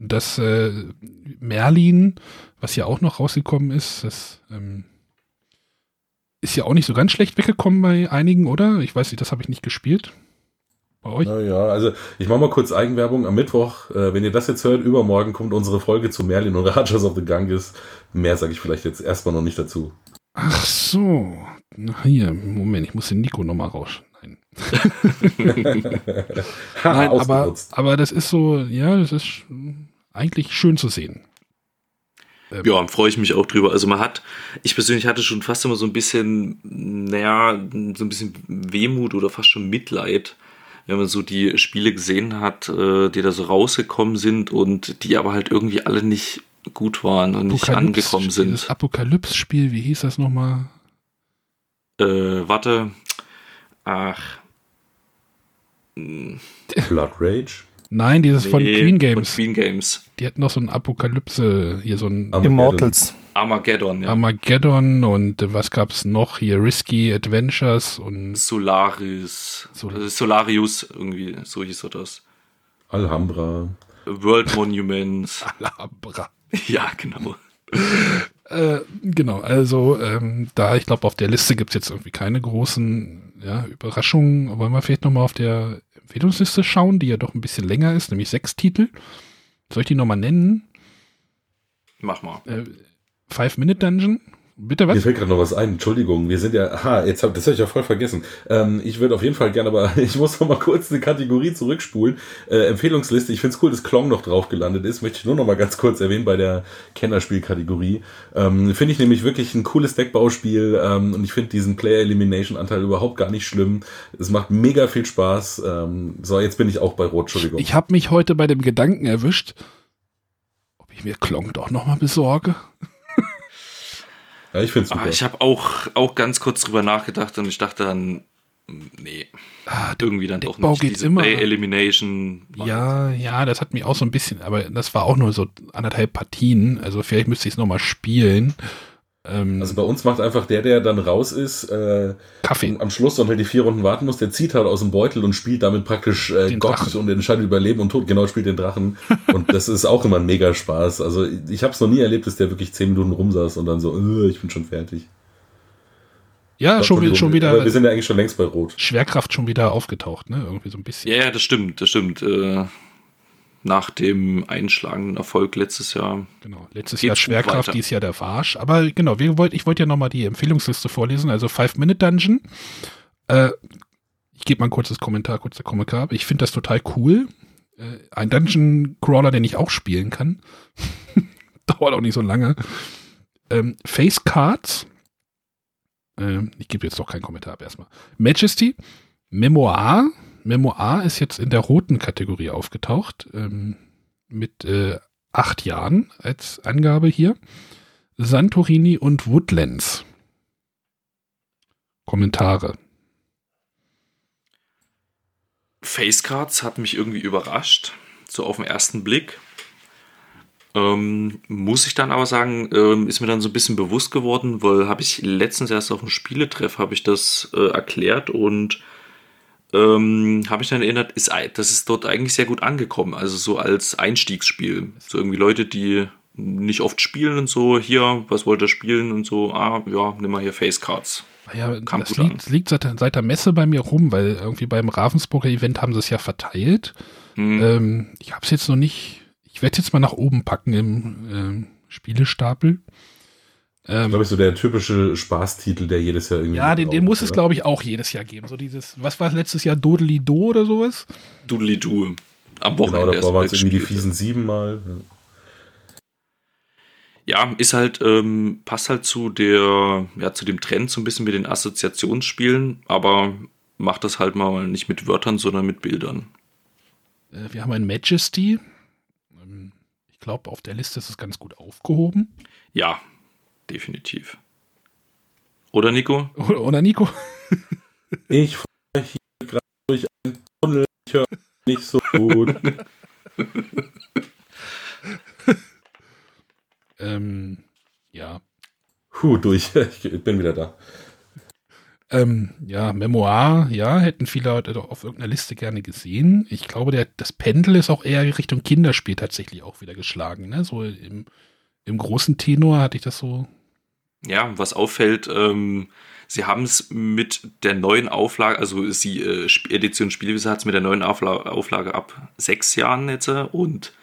S1: das äh, Merlin, was ja auch noch rausgekommen ist, das ähm, ist ja auch nicht so ganz schlecht weggekommen bei einigen, oder? Ich weiß nicht, das habe ich nicht gespielt.
S3: Bei euch? Naja, also ich mache mal kurz Eigenwerbung. Am Mittwoch, äh, wenn ihr das jetzt hört, übermorgen kommt unsere Folge zu Merlin und Rajas of the Ganges. Mehr sage ich vielleicht jetzt erstmal noch nicht dazu.
S1: Ach so. Na hier, Moment, ich muss den Nico nochmal raus. Nein. Nein, aber, aber das ist so, ja, das ist eigentlich schön zu sehen.
S2: Ähm, ja, freue ich mich auch drüber. Also man hat, ich persönlich hatte schon fast immer so ein bisschen, naja, so ein bisschen Wehmut oder fast schon Mitleid, wenn man so die Spiele gesehen hat, äh, die da so rausgekommen sind und die aber halt irgendwie alle nicht gut waren und nicht angekommen sind. Das
S1: Apokalypse-Spiel, wie hieß das nochmal?
S2: Äh, warte. Ach.
S3: Blood Rage?
S1: Nein, dieses nee, von Queen Games.
S2: Von Queen Games.
S1: Die hatten noch so ein Apokalypse, hier so ein
S4: Armageddon. Immortals.
S2: Armageddon,
S1: ja. Armageddon und was gab's noch hier? Risky Adventures und
S2: Solaris. Sol Solarius, irgendwie, so hieß er das.
S3: Alhambra.
S2: World Monuments.
S1: Alhambra.
S2: Ja, genau.
S1: äh, genau, also ähm, da, ich glaube, auf der Liste gibt's jetzt irgendwie keine großen ja, Überraschungen. Wollen wir vielleicht nochmal auf der Empfehlungsliste schauen, die ja doch ein bisschen länger ist, nämlich sechs Titel. Soll ich die nochmal nennen?
S2: Mach mal.
S1: Äh, Five Minute Dungeon. Bitte was?
S3: Mir fällt gerade noch was ein. Entschuldigung, wir sind ja, aha, jetzt hab, das habe ich ja voll vergessen. Ähm, ich würde auf jeden Fall gerne, aber ich muss noch mal kurz eine Kategorie zurückspulen. Äh, Empfehlungsliste. Ich finde es cool, dass Klong noch drauf gelandet ist. Möchte ich nur noch mal ganz kurz erwähnen bei der Kennerspielkategorie. Ähm, finde ich nämlich wirklich ein cooles Deckbauspiel ähm, und ich finde diesen Player Elimination Anteil überhaupt gar nicht schlimm. Es macht mega viel Spaß. Ähm, so, jetzt bin ich auch bei Rot. Entschuldigung.
S1: Ich habe mich heute bei dem Gedanken erwischt, ob ich mir Klong doch noch mal besorge.
S3: Ja, ich finde es
S2: ah, Ich habe auch, auch ganz kurz drüber nachgedacht und ich dachte dann, nee, ah, irgendwie dann doch nicht.
S1: Diese immer.
S2: Play Elimination.
S1: Ja, ja, das hat mich auch so ein bisschen, aber das war auch nur so anderthalb Partien. Also vielleicht müsste ich es nochmal spielen.
S3: Ähm, also bei uns macht einfach der, der dann raus ist, äh,
S1: Kaffee.
S3: am Schluss und halt die vier Runden warten muss, der zieht halt aus dem Beutel und spielt damit praktisch äh, Gott Drachen. und entscheidet über Leben und Tod. Genau, spielt den Drachen. und das ist auch immer ein mega Spaß. Also ich habe es noch nie erlebt, dass der wirklich zehn Minuten rumsaß und dann so, äh, ich bin schon fertig.
S1: Ja, schon, schon wieder. Aber
S3: wir sind ja eigentlich schon längst bei Rot.
S1: Schwerkraft schon wieder aufgetaucht, ne? Irgendwie so ein bisschen.
S2: Ja, ja, das stimmt, das stimmt. Äh, nach dem einschlagenden Erfolg letztes Jahr.
S1: Genau, letztes Jahr Schwerkraft, dieses Jahr der Warsch. Aber genau, wir wollt, ich wollte ja nochmal die Empfehlungsliste vorlesen, also Five-Minute-Dungeon. Äh, ich gebe mal ein kurzes Kommentar, kurzer Kommentar. Ich finde das total cool. Äh, ein Dungeon-Crawler, den ich auch spielen kann. Dauert auch nicht so lange. Ähm, Face Cards. Äh, ich gebe jetzt doch keinen Kommentar ab erstmal. Majesty. Memoir Memoir ist jetzt in der roten Kategorie aufgetaucht, ähm, mit äh, acht Jahren als Angabe hier. Santorini und Woodlands. Kommentare.
S2: Facecards hat mich irgendwie überrascht, so auf den ersten Blick. Ähm, muss ich dann aber sagen, ähm, ist mir dann so ein bisschen bewusst geworden, weil habe ich letztens erst auf dem Spieletreff habe ich das äh, erklärt und ähm, habe ich dann erinnert, ist, das ist dort eigentlich sehr gut angekommen. Also so als Einstiegsspiel. So irgendwie Leute, die nicht oft spielen und so, hier, was wollt ihr spielen und so, ah, ja, nimm mal hier Facecards.
S1: Ja, Kam das liegt, liegt seit, seit, der Messe bei mir rum, weil irgendwie beim Ravensburger Event haben sie es ja verteilt. Mhm. Ähm, ich habe es jetzt noch nicht, ich werde jetzt mal nach oben packen im ähm, Spielestapel.
S3: Ähm, glaube ich, so der typische Spaßtitel, der jedes Jahr irgendwie.
S1: Ja, den, den muss oder? es, glaube ich, auch jedes Jahr geben. So dieses, was war letztes Jahr, Dodeli Do oder sowas?
S2: Dodeli Do.
S3: Am Wochenende. Genau, davor waren es irgendwie die fiesen sieben Mal.
S2: Ja. ja, ist halt, ähm, passt halt zu der, ja, zu dem Trend so ein bisschen mit den Assoziationsspielen, aber macht das halt mal nicht mit Wörtern, sondern mit Bildern.
S1: Äh, wir haben ein Majesty. Ähm, ich glaube, auf der Liste ist es ganz gut aufgehoben.
S2: Ja, definitiv. Oder Nico?
S1: Oder, Nico?
S3: ich fahre hier gerade durch einen Tunnel, ich höre nicht so gut.
S1: ähm, ja.
S3: Puh, durch. Ich bin wieder da.
S1: Ähm, ja, Memoir, ja, hätten viele Leute doch auf irgendeiner Liste gerne gesehen. Ich glaube, der, das Pendel ist auch eher Richtung Kinderspiel tatsächlich auch wieder geschlagen. Ne? So im, im großen Tenor hatte ich das so
S2: ja, was auffällt, ähm, sie haben es mit der neuen Auflage, also sie äh, Edition Spielwiese hat es mit der neuen Aufla Auflage ab sechs Jahren jetzt äh, und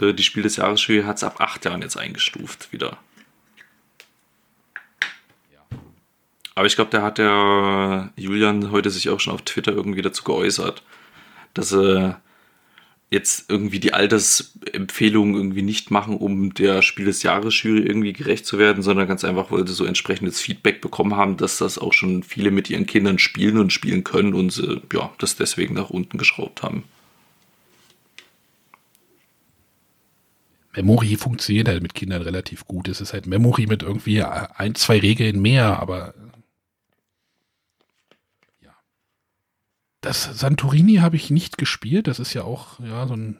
S2: äh, die Spiel des Jahres hat es ab acht Jahren jetzt eingestuft wieder. Aber ich glaube, da hat der Julian heute sich auch schon auf Twitter irgendwie dazu geäußert, dass er jetzt irgendwie die Altersempfehlungen irgendwie nicht machen, um der Spiel des Jahres Jury irgendwie gerecht zu werden, sondern ganz einfach, weil sie so entsprechendes Feedback bekommen haben, dass das auch schon viele mit ihren Kindern spielen und spielen können und sie, ja, das deswegen nach unten geschraubt haben.
S1: Memory funktioniert halt mit Kindern relativ gut. Es ist halt Memory mit irgendwie ein, zwei Regeln mehr, aber Das Santorini habe ich nicht gespielt. Das ist ja auch ja so ein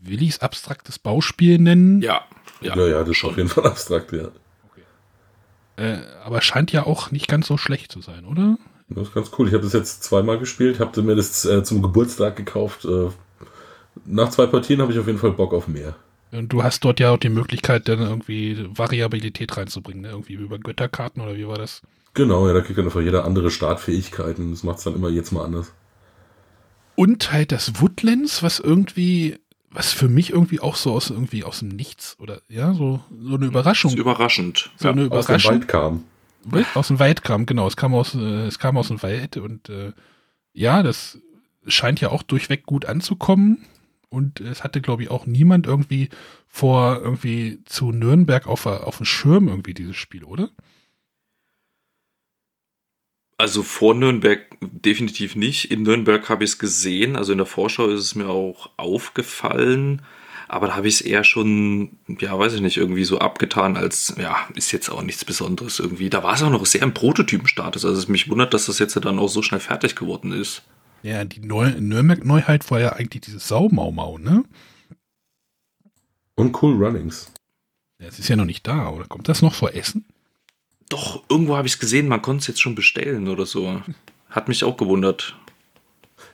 S1: Willis abstraktes Bauspiel nennen.
S2: Ja,
S3: ja, ja, ja das ist auf jeden Fall abstrakt, ja.
S1: Äh, aber scheint ja auch nicht ganz so schlecht zu sein, oder?
S3: Das ist ganz cool. Ich habe das jetzt zweimal gespielt, habe mir das äh, zum Geburtstag gekauft. Äh, nach zwei Partien habe ich auf jeden Fall Bock auf mehr.
S1: Und du hast dort ja auch die Möglichkeit, dann irgendwie Variabilität reinzubringen, ne? irgendwie über Götterkarten oder wie war das?
S3: Genau, ja, da kriegt dann einfach jeder andere Startfähigkeiten. Das macht es dann immer jetzt mal anders.
S1: Und halt das Woodlands, was irgendwie, was für mich irgendwie auch so aus irgendwie aus dem Nichts oder ja, so, so eine Überraschung. Das
S2: ist überraschend.
S1: So ja, eine Überraschung. Aus dem
S3: Wald kam.
S1: Aus dem Wald kam, genau. Es kam aus, äh, es kam aus dem Wald und äh, ja, das scheint ja auch durchweg gut anzukommen. Und es hatte, glaube ich, auch niemand irgendwie vor, irgendwie zu Nürnberg auf, auf dem Schirm irgendwie dieses Spiel, oder?
S2: Also vor Nürnberg definitiv nicht. In Nürnberg habe ich es gesehen, also in der Vorschau ist es mir auch aufgefallen, aber da habe ich es eher schon, ja, weiß ich nicht, irgendwie so abgetan, als, ja, ist jetzt auch nichts Besonderes irgendwie. Da war es auch noch sehr im Prototypenstatus, also es mich wundert, dass das jetzt dann auch so schnell fertig geworden ist.
S1: Ja, die Neu Nürnberg-Neuheit war ja eigentlich dieses Saumaumau, ne?
S3: Und Cool Runnings.
S1: Ja, es ist ja noch nicht da, oder? Kommt das noch vor Essen?
S2: Doch, irgendwo habe ich es gesehen, man konnte es jetzt schon bestellen oder so. Hat mich auch gewundert.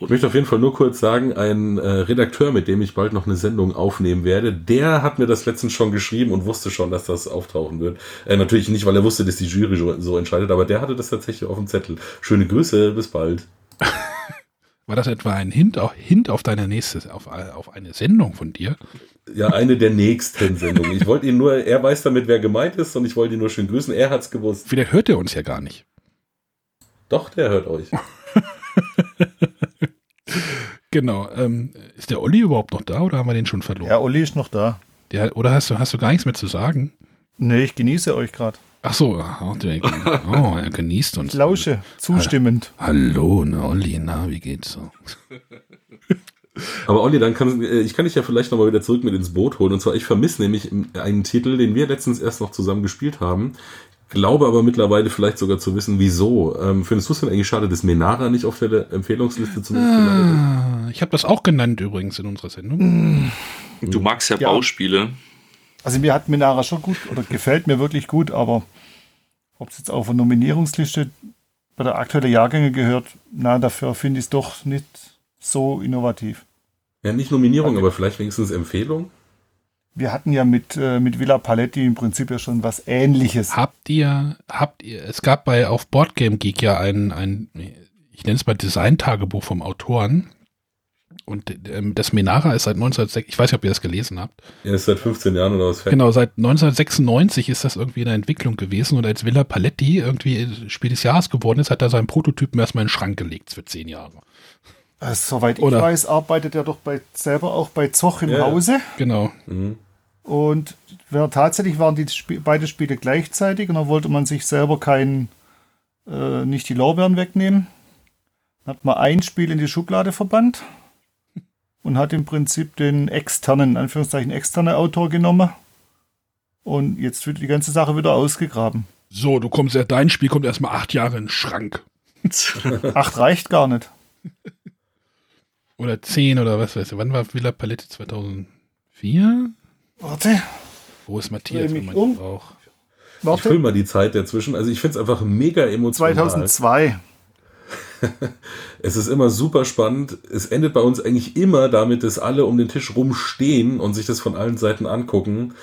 S3: Ich möchte auf jeden Fall nur kurz sagen, ein äh, Redakteur, mit dem ich bald noch eine Sendung aufnehmen werde, der hat mir das letztens schon geschrieben und wusste schon, dass das auftauchen wird. Äh, natürlich nicht, weil er wusste, dass die Jury so, so entscheidet, aber der hatte das tatsächlich auf dem Zettel. Schöne Grüße, bis bald.
S1: War das etwa ein Hint, Hint auf deine nächste, auf, auf eine Sendung von dir?
S3: Ja, eine der nächsten Sendungen. Ich wollte ihn nur, er weiß damit, wer gemeint ist und ich wollte ihn nur schön grüßen. Er hat's gewusst.
S1: Vielleicht hört er uns ja gar nicht.
S3: Doch, der hört euch.
S1: genau. Ähm, ist der Olli überhaupt noch da oder haben wir den schon verloren?
S4: Ja, Olli ist noch da.
S1: Der, oder hast du, hast du gar nichts mehr zu sagen?
S4: Nee, ich genieße euch gerade.
S1: Ach so, oh, er genießt uns.
S4: Ich lausche, zustimmend.
S1: Hallo, ne, Olli, na, wie geht's so?
S3: Aber Olli, dann kann äh, ich kann dich ja vielleicht nochmal wieder zurück mit ins Boot holen. Und zwar, ich vermisse nämlich einen Titel, den wir letztens erst noch zusammen gespielt haben. Glaube aber mittlerweile vielleicht sogar zu wissen, wieso. Ähm, findest du es denn eigentlich schade, dass Menara nicht auf der Empfehlungsliste zu
S1: ah, Ich habe das auch genannt übrigens in unserer Sendung.
S2: Du magst ja, ja. Bauspiele.
S4: Also mir hat Minara schon gut oder gefällt mir wirklich gut, aber ob es jetzt auf eine Nominierungsliste bei der aktuellen Jahrgänge gehört, na, dafür finde ich es doch nicht so innovativ.
S3: Ja, nicht Nominierung, aber vielleicht wenigstens Empfehlung.
S4: Wir hatten ja mit, äh, mit Villa Paletti im Prinzip ja schon was ähnliches.
S1: Habt ihr, habt ihr, es gab bei auf Boardgame Geek ja ein, ein ich nenne es mal Design-Tagebuch vom Autoren. Und ähm, das Menara ist seit 1906, ich weiß nicht, ob ihr das gelesen habt.
S3: Ja, ist seit 15 Jahren oder was?
S1: Genau, seit 1996 ist das irgendwie in der Entwicklung gewesen und als Villa Paletti irgendwie Spiel des Jahres geworden ist, hat er seinen Prototypen erstmal in den Schrank gelegt für 10 Jahre.
S4: Also, soweit ich oder? weiß, arbeitet er doch bei, selber auch bei Zoch im ja. Hause.
S1: Genau.
S4: Mhm. Und ja, tatsächlich waren die Sp beide Spiele gleichzeitig und da wollte man sich selber keinen, äh, nicht die Lorbeeren wegnehmen. Dann hat man ein Spiel in die Schublade verbannt und hat im Prinzip den externen, in Anführungszeichen externen Autor genommen. Und jetzt wird die ganze Sache wieder ausgegraben.
S1: So, du kommst ja, dein Spiel kommt erstmal acht Jahre in den Schrank.
S4: acht reicht gar nicht.
S1: Oder zehn oder was weiß ich. Wann war Villa Palette 2004?
S4: Warte.
S1: Wo ist Matthias,
S3: wenn man um. braucht? Warte. Ich fülle mal die Zeit dazwischen. Also ich finde es einfach mega emotional.
S4: 2002.
S3: es ist immer super spannend. Es endet bei uns eigentlich immer damit, dass alle um den Tisch rumstehen und sich das von allen Seiten angucken.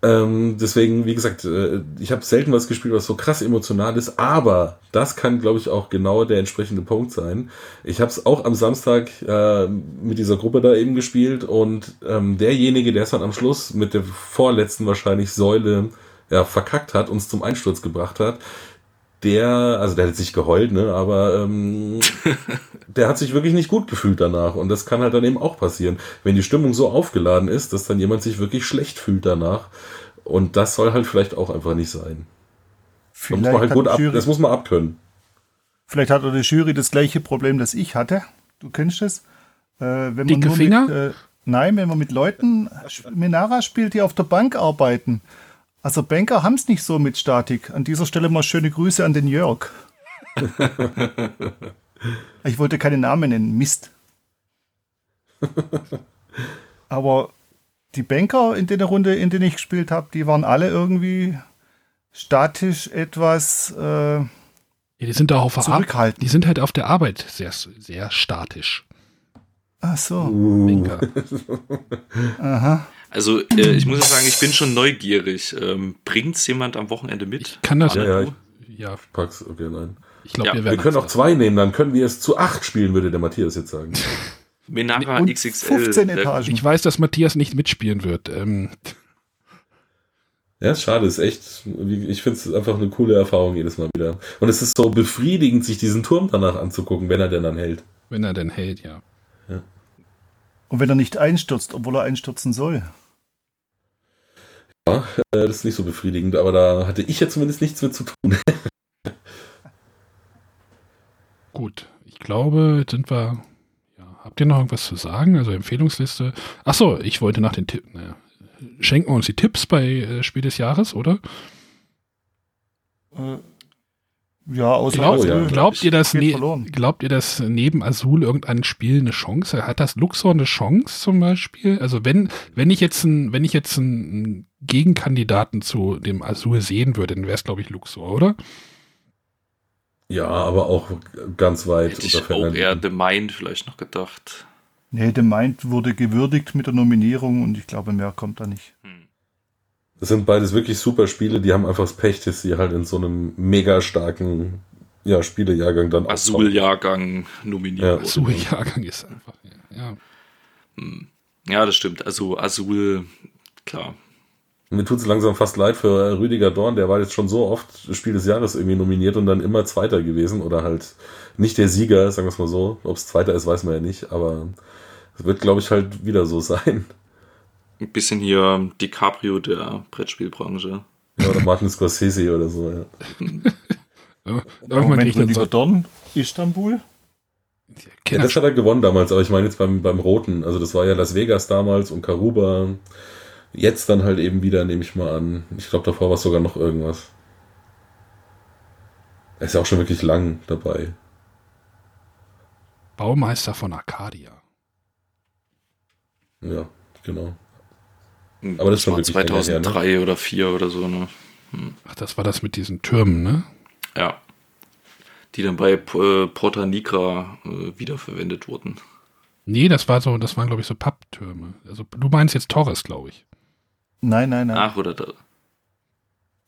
S3: Ähm, deswegen, wie gesagt, äh, ich habe selten was gespielt, was so krass emotional ist, aber das kann, glaube ich, auch genau der entsprechende Punkt sein. Ich habe es auch am Samstag äh, mit dieser Gruppe da eben gespielt und ähm, derjenige, der es dann am Schluss mit der vorletzten wahrscheinlich Säule ja, verkackt hat, uns zum Einsturz gebracht hat, der, also der hat sich geheult, ne, aber ähm, der hat sich wirklich nicht gut gefühlt danach. Und das kann halt dann eben auch passieren, wenn die Stimmung so aufgeladen ist, dass dann jemand sich wirklich schlecht fühlt danach. Und das soll halt vielleicht auch einfach nicht sein. Das muss, man halt gut ab, das muss man abkönnen.
S4: Vielleicht hat die Jury das gleiche Problem, das ich hatte. Du kennst es.
S1: Äh, wenn Dicke Finger?
S4: Mit, äh, nein, wenn man mit Leuten Minara spielt, die auf der Bank arbeiten. Also Banker haben es nicht so mit Statik. An dieser Stelle mal schöne Grüße an den Jörg. ich wollte keine Namen nennen. Mist. Aber die Banker in der Runde, in der ich gespielt habe, die waren alle irgendwie statisch etwas äh,
S1: ja, die sind da auf der Die sind halt auf der Arbeit sehr, sehr statisch.
S4: Ach so. Uh.
S2: Aha. Also äh, ich muss ja sagen, ich bin schon neugierig. Ähm, es jemand am Wochenende mit?
S1: Ich kann das.
S3: Ja, ja, ich, ja. Pack's, okay, nein.
S1: Ich glaube,
S3: ja. wir, wir können auch zwei nehmen, dann können wir es zu acht spielen, würde der Matthias jetzt sagen.
S2: Menara XXL.
S4: 15 Etagen.
S1: Ich weiß, dass Matthias nicht mitspielen wird. Ähm.
S3: Ja, ist schade, ist echt, ich finde es einfach eine coole Erfahrung jedes Mal wieder. Und es ist so befriedigend, sich diesen Turm danach anzugucken, wenn er denn dann hält.
S1: Wenn er denn hält, ja. ja.
S4: Und wenn er nicht einstürzt, obwohl er einstürzen soll.
S3: Ja, äh, das ist nicht so befriedigend, aber da hatte ich ja zumindest nichts mit zu tun.
S1: Gut, ich glaube, jetzt sind wir. Ja, habt ihr noch irgendwas zu sagen? Also Empfehlungsliste. Achso, ich wollte nach den Tipps. Naja, schenken wir uns die Tipps bei äh, Spiel des Jahres, oder?
S4: Äh, ja, außer
S1: Glaub, ja. Glaubt, ihr, dass ne glaubt ihr, dass neben Azul irgendein Spiel eine Chance hat? das Luxor eine Chance zum Beispiel? Also wenn, wenn ich jetzt ein, wenn ich jetzt einen Gegenkandidaten zu dem Azul sehen würde, dann wäre es, glaube ich, Luxor, oder?
S3: Ja, aber auch ganz weit
S2: Hätte ich auch eher The Mind vielleicht noch gedacht.
S4: Nee, The Mind wurde gewürdigt mit der Nominierung und ich glaube, mehr kommt da nicht. Hm.
S3: Das sind beides wirklich super Spiele, die haben einfach das Pech, dass sie halt in so einem mega starken ja, Spielejahrgang dann
S2: Azul-Jahrgang nominiert.
S1: Ja. Azul-Jahrgang ist einfach, ja.
S2: Hm. Ja, das stimmt. Also Azul, klar.
S3: Mir tut es langsam fast leid für Rüdiger Dorn, der war jetzt schon so oft Spiel des Jahres irgendwie nominiert und dann immer Zweiter gewesen oder halt nicht der Sieger, sagen wir es mal so. Ob es Zweiter ist, weiß man ja nicht, aber es wird, glaube ich, halt wieder so sein.
S2: Ein bisschen hier DiCaprio der Brettspielbranche.
S3: Ja, oder Martin Scorsese oder so, ja.
S4: ja Irgendwann kriegt er Don Istanbul.
S3: Ja, das hat er gewonnen damals, aber ich meine jetzt beim, beim Roten. Also das war ja Las Vegas damals und Karuba. Jetzt dann halt eben wieder, nehme ich mal an. Ich glaube, davor war es sogar noch irgendwas. Er ist ja auch schon wirklich lang dabei.
S1: Baumeister von Arcadia.
S3: Ja, genau.
S2: Hm, Aber das, das war 2003 her, ne? oder 4 oder so, ne?
S1: Hm. Ach, das war das mit diesen Türmen, ne?
S2: Ja. Die dann bei äh, Porta Nigra äh, wiederverwendet wurden.
S1: Nee, das war so, das waren, glaube ich, so Papptürme. Also du meinst jetzt Torres, glaube ich.
S4: Nein, nein, nein.
S2: Ach, oder da.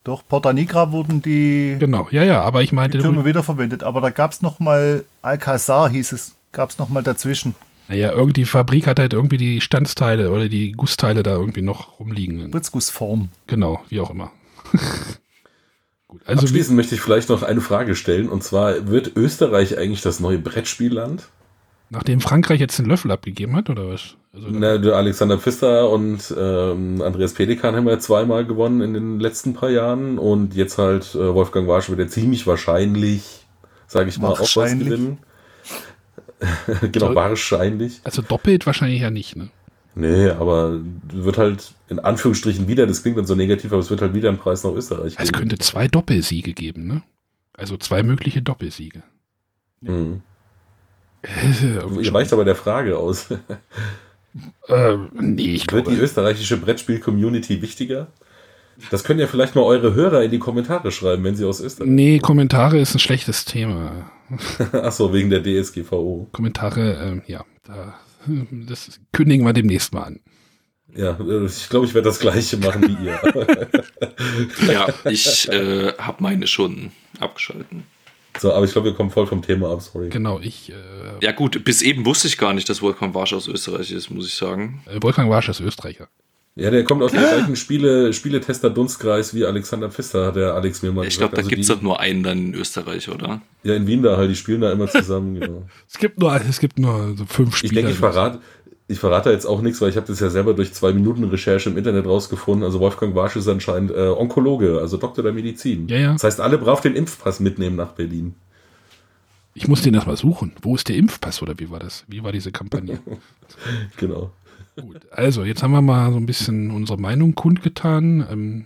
S4: Doch, Porta Nigra wurden die,
S1: genau, ja, ja, aber ich meinte.
S4: Die Türme wiederverwendet. Aber da gab es noch mal Alcazar, hieß es, gab es noch mal dazwischen.
S1: Naja, irgendwie die Fabrik hat halt irgendwie die Standsteile oder die Gussteile da irgendwie noch rumliegen.
S4: Spritzgussform.
S1: Genau, wie auch immer.
S3: Gut, also Abschließend möchte ich vielleicht noch eine Frage stellen. Und zwar, wird Österreich eigentlich das neue Brettspielland?
S1: Nachdem Frankreich jetzt den Löffel abgegeben hat, oder was?
S3: Also Na, Alexander Pfister und ähm, Andreas Pelikan haben ja zweimal gewonnen in den letzten paar Jahren. Und jetzt halt äh, Wolfgang Warsch wird ja ziemlich wahrscheinlich, sage ich mal, auch was gewinnen. genau, so, wahrscheinlich.
S1: Also doppelt wahrscheinlich ja nicht, ne?
S3: Nee, aber wird halt in Anführungsstrichen wieder, das klingt dann so negativ, aber es wird halt wieder ein Preis nach Österreich
S1: geben. Es könnte zwei Doppelsiege geben, ne? Also zwei mögliche Doppelsiege. Mhm.
S3: Äh, Ihr weicht aber der Frage aus.
S1: äh, nee, ich
S3: Wird die österreichische Brettspiel-Community wichtiger? Das können ja vielleicht mal eure Hörer in die Kommentare schreiben, wenn sie aus Österreich
S1: Nee, Kommentare ist ein schlechtes Thema.
S3: Achso, wegen der DSGVO.
S1: Kommentare, ähm, ja, da, das kündigen wir demnächst mal an.
S3: Ja, äh, ich glaube, ich werde das gleiche machen wie ihr.
S2: ja, ich äh, habe meine schon abgeschalten.
S3: So, aber ich glaube, wir kommen voll vom Thema ab, sorry.
S1: Genau, ich. Äh,
S2: ja, gut, bis eben wusste ich gar nicht, dass Wolfgang Warsch aus Österreich ist, muss ich sagen.
S1: Äh, Wolfgang Warsch ist Österreicher.
S3: Ja, der kommt aus dem gleichen Spiele, Spieletester-Dunstkreis wie Alexander Pfister, hat der Alex mir mal
S2: Ich glaube, da also gibt es doch nur einen dann in Österreich, oder?
S3: Ja, in Wien da halt, die spielen da immer zusammen, genau.
S1: es gibt nur, es gibt nur so fünf
S3: Spieler. Ich denke, ich verrate, ich verrate jetzt auch nichts, weil ich habe das ja selber durch zwei Minuten Recherche im Internet rausgefunden. Also Wolfgang Warsch ist anscheinend äh, Onkologe, also Doktor der Medizin.
S1: Ja, ja.
S3: Das heißt, alle brav den Impfpass mitnehmen nach Berlin.
S1: Ich muss den erstmal suchen. Wo ist der Impfpass oder wie war das? Wie war diese Kampagne?
S3: genau.
S1: Gut, also jetzt haben wir mal so ein bisschen unsere Meinung kundgetan. Ähm,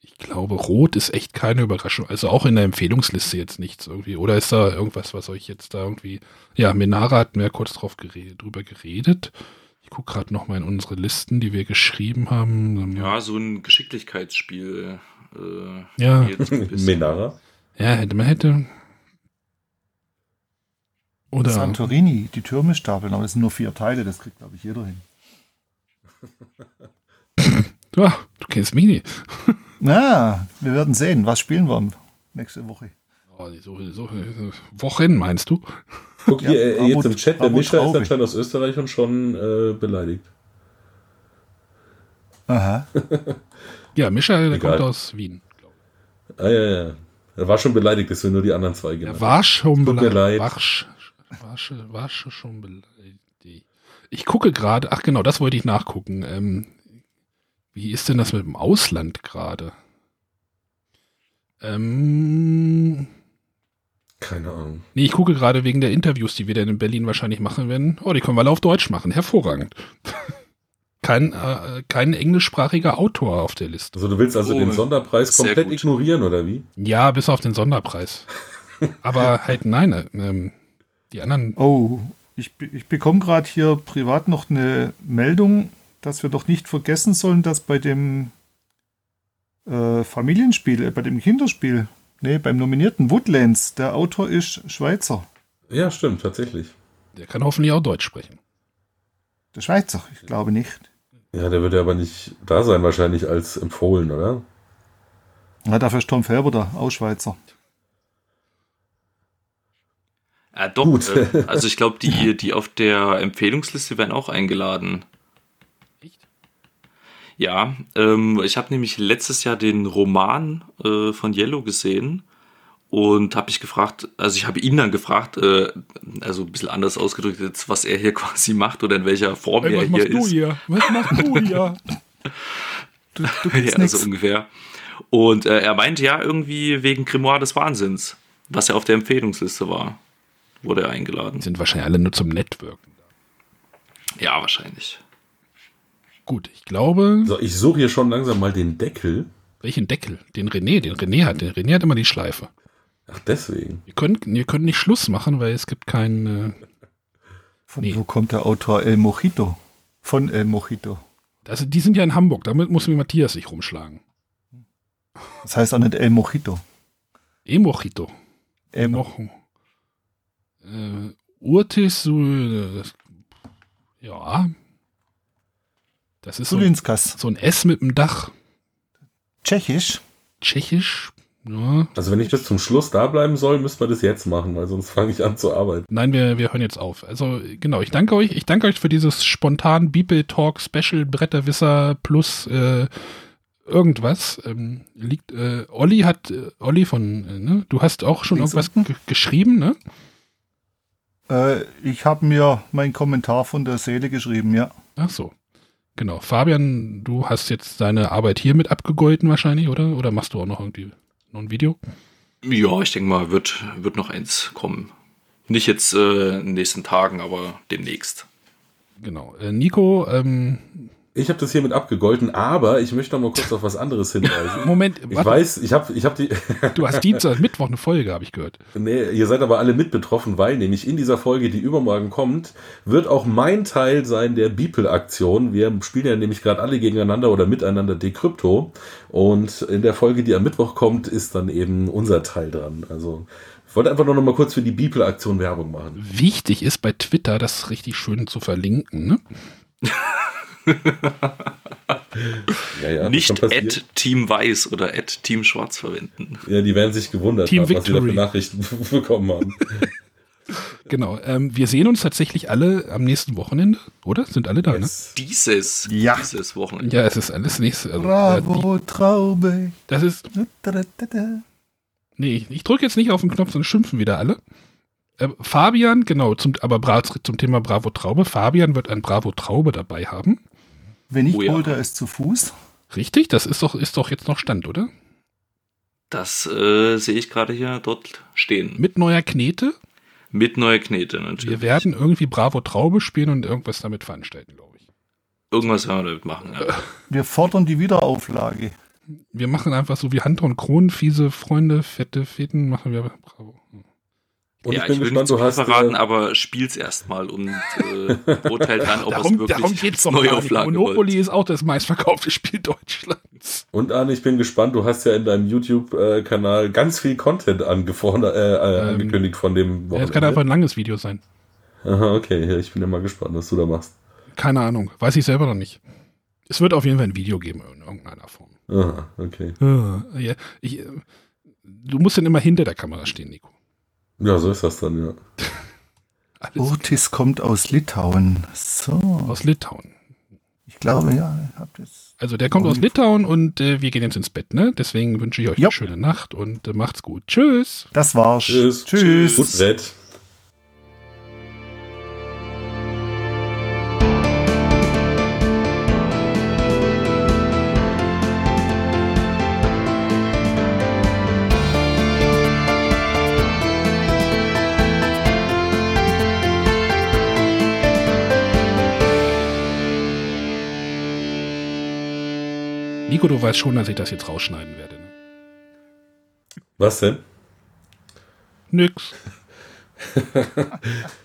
S1: ich glaube, Rot ist echt keine Überraschung. Also auch in der Empfehlungsliste jetzt nichts irgendwie. Oder ist da irgendwas, was euch jetzt da irgendwie. Ja, Menara hat mehr kurz drauf geredet, drüber geredet. Ich gucke gerade noch mal in unsere Listen, die wir geschrieben haben.
S2: Ja, so ein Geschicklichkeitsspiel.
S1: Äh, ja,
S3: Menara.
S1: Ja, hätte man hätte.
S4: Oder Santorini, die Türme stapeln, aber es sind nur vier Teile, das kriegt, glaube ich, jeder hin.
S1: Ja, du kennst mich nicht.
S4: Na, wir werden sehen. Was spielen wir nächste Woche?
S1: Oh, so, so, Wochen meinst du?
S3: Guck hier ja, äh, jetzt im Chat, der Mischa ist anscheinend aus Österreich und schon äh, beleidigt.
S4: Aha.
S1: ja, Mischa, der Egal. kommt aus Wien.
S3: Ah, ja, ja. Er war schon beleidigt, dass wir nur die anderen zwei
S1: genannt Er war schon beleidigt. War, war, war schon beleidigt. Ich gucke gerade, ach genau, das wollte ich nachgucken. Ähm, wie ist denn das mit dem Ausland gerade? Ähm,
S3: Keine Ahnung.
S1: Nee, ich gucke gerade wegen der Interviews, die wir dann in Berlin wahrscheinlich machen werden. Oh, die können wir alle auf Deutsch machen. Hervorragend. kein, äh, kein englischsprachiger Autor auf der Liste.
S3: Also du willst also oh, den Sonderpreis komplett ignorieren, oder wie?
S1: Ja, bis auf den Sonderpreis. Aber halt nein, äh, ähm, die anderen.
S4: Oh, ich, ich bekomme gerade hier privat noch eine Meldung, dass wir doch nicht vergessen sollen, dass bei dem äh, Familienspiel, äh, bei dem Kinderspiel, nee, beim nominierten Woodlands, der Autor ist Schweizer.
S3: Ja, stimmt, tatsächlich.
S1: Der kann hoffentlich auch Deutsch sprechen.
S4: Der Schweizer, ich glaube nicht.
S3: Ja, der wird ja aber nicht da sein, wahrscheinlich als empfohlen, oder?
S4: Ja, dafür ist Tom Felber da, auch Schweizer.
S2: Ja, doch. Gut. Äh, also ich glaube, die, die auf der Empfehlungsliste werden auch eingeladen. Echt? Ja, ähm, ich habe nämlich letztes Jahr den Roman äh, von Yellow gesehen und habe mich gefragt, also ich habe ihn dann gefragt, äh, also ein bisschen anders ausgedrückt jetzt, was er hier quasi macht oder in welcher Form hey, er hier ist. Was machst du hier? Was machst du hier? du, du ja, nix. so ungefähr. Und äh, er meinte ja irgendwie wegen Grimoire des Wahnsinns, was ja auf der Empfehlungsliste war wurde er eingeladen.
S1: Die sind wahrscheinlich alle nur zum Networken.
S2: Ja, wahrscheinlich.
S1: Gut, ich glaube.
S3: So, ich suche hier schon langsam mal den Deckel.
S1: Welchen Deckel? Den René, den René hat. Den René hat immer die Schleife.
S3: Ach, deswegen.
S1: Wir können, wir können nicht Schluss machen, weil es gibt keinen. Äh,
S4: Von nee. wo kommt der Autor El Mojito? Von El Mojito.
S1: Das, die sind ja in Hamburg, damit muss mir Matthias sich rumschlagen.
S4: Das heißt auch nicht El Mojito.
S1: El Mojito. El Mojito äh, Urtis, so, das, ja. Das ist so ein, so ein S mit dem Dach.
S4: Tschechisch.
S1: Tschechisch, ja.
S3: Also wenn ich bis zum Schluss da bleiben soll, müssen wir das jetzt machen, weil sonst fange ich an zu arbeiten.
S1: Nein, wir, wir hören jetzt auf. Also genau, ich danke euch. Ich danke euch für dieses spontan Beeple Talk Special Bretterwisser plus äh, irgendwas. Ähm, liegt, äh, Olli hat, äh, Olli von, äh, ne? Du hast auch schon Links irgendwas geschrieben, ne?
S4: Äh, ich habe mir meinen Kommentar von der Seele geschrieben, ja.
S1: Ach so. Genau. Fabian, du hast jetzt deine Arbeit hier mit abgegolten wahrscheinlich, oder? Oder machst du auch noch irgendwie noch ein Video?
S2: Ja, ich denke mal, wird, wird noch eins kommen. Nicht jetzt äh, in den nächsten Tagen, aber demnächst.
S1: Genau. Äh, Nico, ähm,
S3: ich habe das hiermit abgegolten, aber ich möchte noch mal kurz auf was anderes hinweisen.
S1: Moment,
S3: ich warte. weiß, ich habe ich hab die.
S1: du hast Dienstag, Mittwoch eine Folge, habe ich gehört.
S3: Nee, ihr seid aber alle mit betroffen, weil nämlich in dieser Folge, die übermorgen kommt, wird auch mein Teil sein der Beeple-Aktion. Wir spielen ja nämlich gerade alle gegeneinander oder miteinander Decrypto. Und in der Folge, die am Mittwoch kommt, ist dann eben unser Teil dran. Also ich wollte einfach nur noch mal kurz für die Beeple-Aktion Werbung machen.
S1: Wichtig ist bei Twitter, das richtig schön zu verlinken, ne?
S2: ja, ja, Nicht Ad Team Weiß oder Ad Team Schwarz verwenden.
S3: Ja, die werden sich gewundert
S1: Team haben,
S3: was sie da für Nachrichten bekommen haben.
S1: genau. Ähm, wir sehen uns tatsächlich alle am nächsten Wochenende, oder? Sind alle da,
S2: yes. ne? Dieses,
S4: ja.
S2: dieses Wochenende.
S1: Ja, es ist alles nächste.
S4: Also, Bravo,
S1: äh, die,
S4: Traube.
S1: Das ist. Nee, ich, ich drücke jetzt nicht auf den Knopf, sonst schimpfen wieder alle. Äh, Fabian, genau, zum, aber Bra zum Thema Bravo Traube. Fabian wird ein Bravo Traube dabei haben.
S4: Wenn nicht, oh, ja. holt er es zu Fuß.
S1: Richtig, das ist doch, ist doch jetzt noch Stand, oder?
S2: Das äh, sehe ich gerade hier dort stehen.
S1: Mit neuer Knete?
S2: Mit neuer Knete, natürlich.
S1: Wir werden irgendwie Bravo Traube spielen und irgendwas damit veranstalten, glaube ich.
S2: Irgendwas werden wir damit machen, ja.
S4: Wir fordern die Wiederauflage.
S1: Wir machen einfach so wie Hunter und Kronen, fiese Freunde, fette Feten, machen wir Bravo.
S2: Und ja, ich bin ich gespannt, du hast verraten, äh, aber spiel's erstmal und äh, urteilt dann, ob
S1: darum,
S2: es wirklich
S1: darum geht's doch neue Auflage Monopoly wollt. ist auch das meistverkaufte Spiel Deutschlands.
S3: Und Arne, ich bin gespannt, du hast ja in deinem YouTube-Kanal ganz viel Content äh, äh, ähm, angekündigt von dem
S1: Wochenende. Ja, es kann einfach ein langes Video sein.
S3: Aha, okay, ja, ich bin ja mal gespannt, was du da machst.
S1: Keine Ahnung, weiß ich selber noch nicht. Es wird auf jeden Fall ein Video geben in irgendeiner Form.
S3: Aha, okay.
S1: Ja, ich, äh, du musst dann immer hinter der Kamera stehen, Nico.
S3: Ja, so ist das dann, ja.
S4: Otis kommt aus Litauen. So.
S1: Aus Litauen.
S4: Ich glaube, ja.
S1: Also der kommt aus Litauen und äh, wir gehen jetzt ins Bett, ne? Deswegen wünsche ich euch jo. eine schöne Nacht und äh, macht's gut. Tschüss.
S4: Das war's.
S3: Tschüss.
S4: Tschüss.
S3: Gut Bett.
S1: Nico, du weißt schon, dass ich das jetzt rausschneiden werde. Ne?
S3: Was denn?
S1: Nix.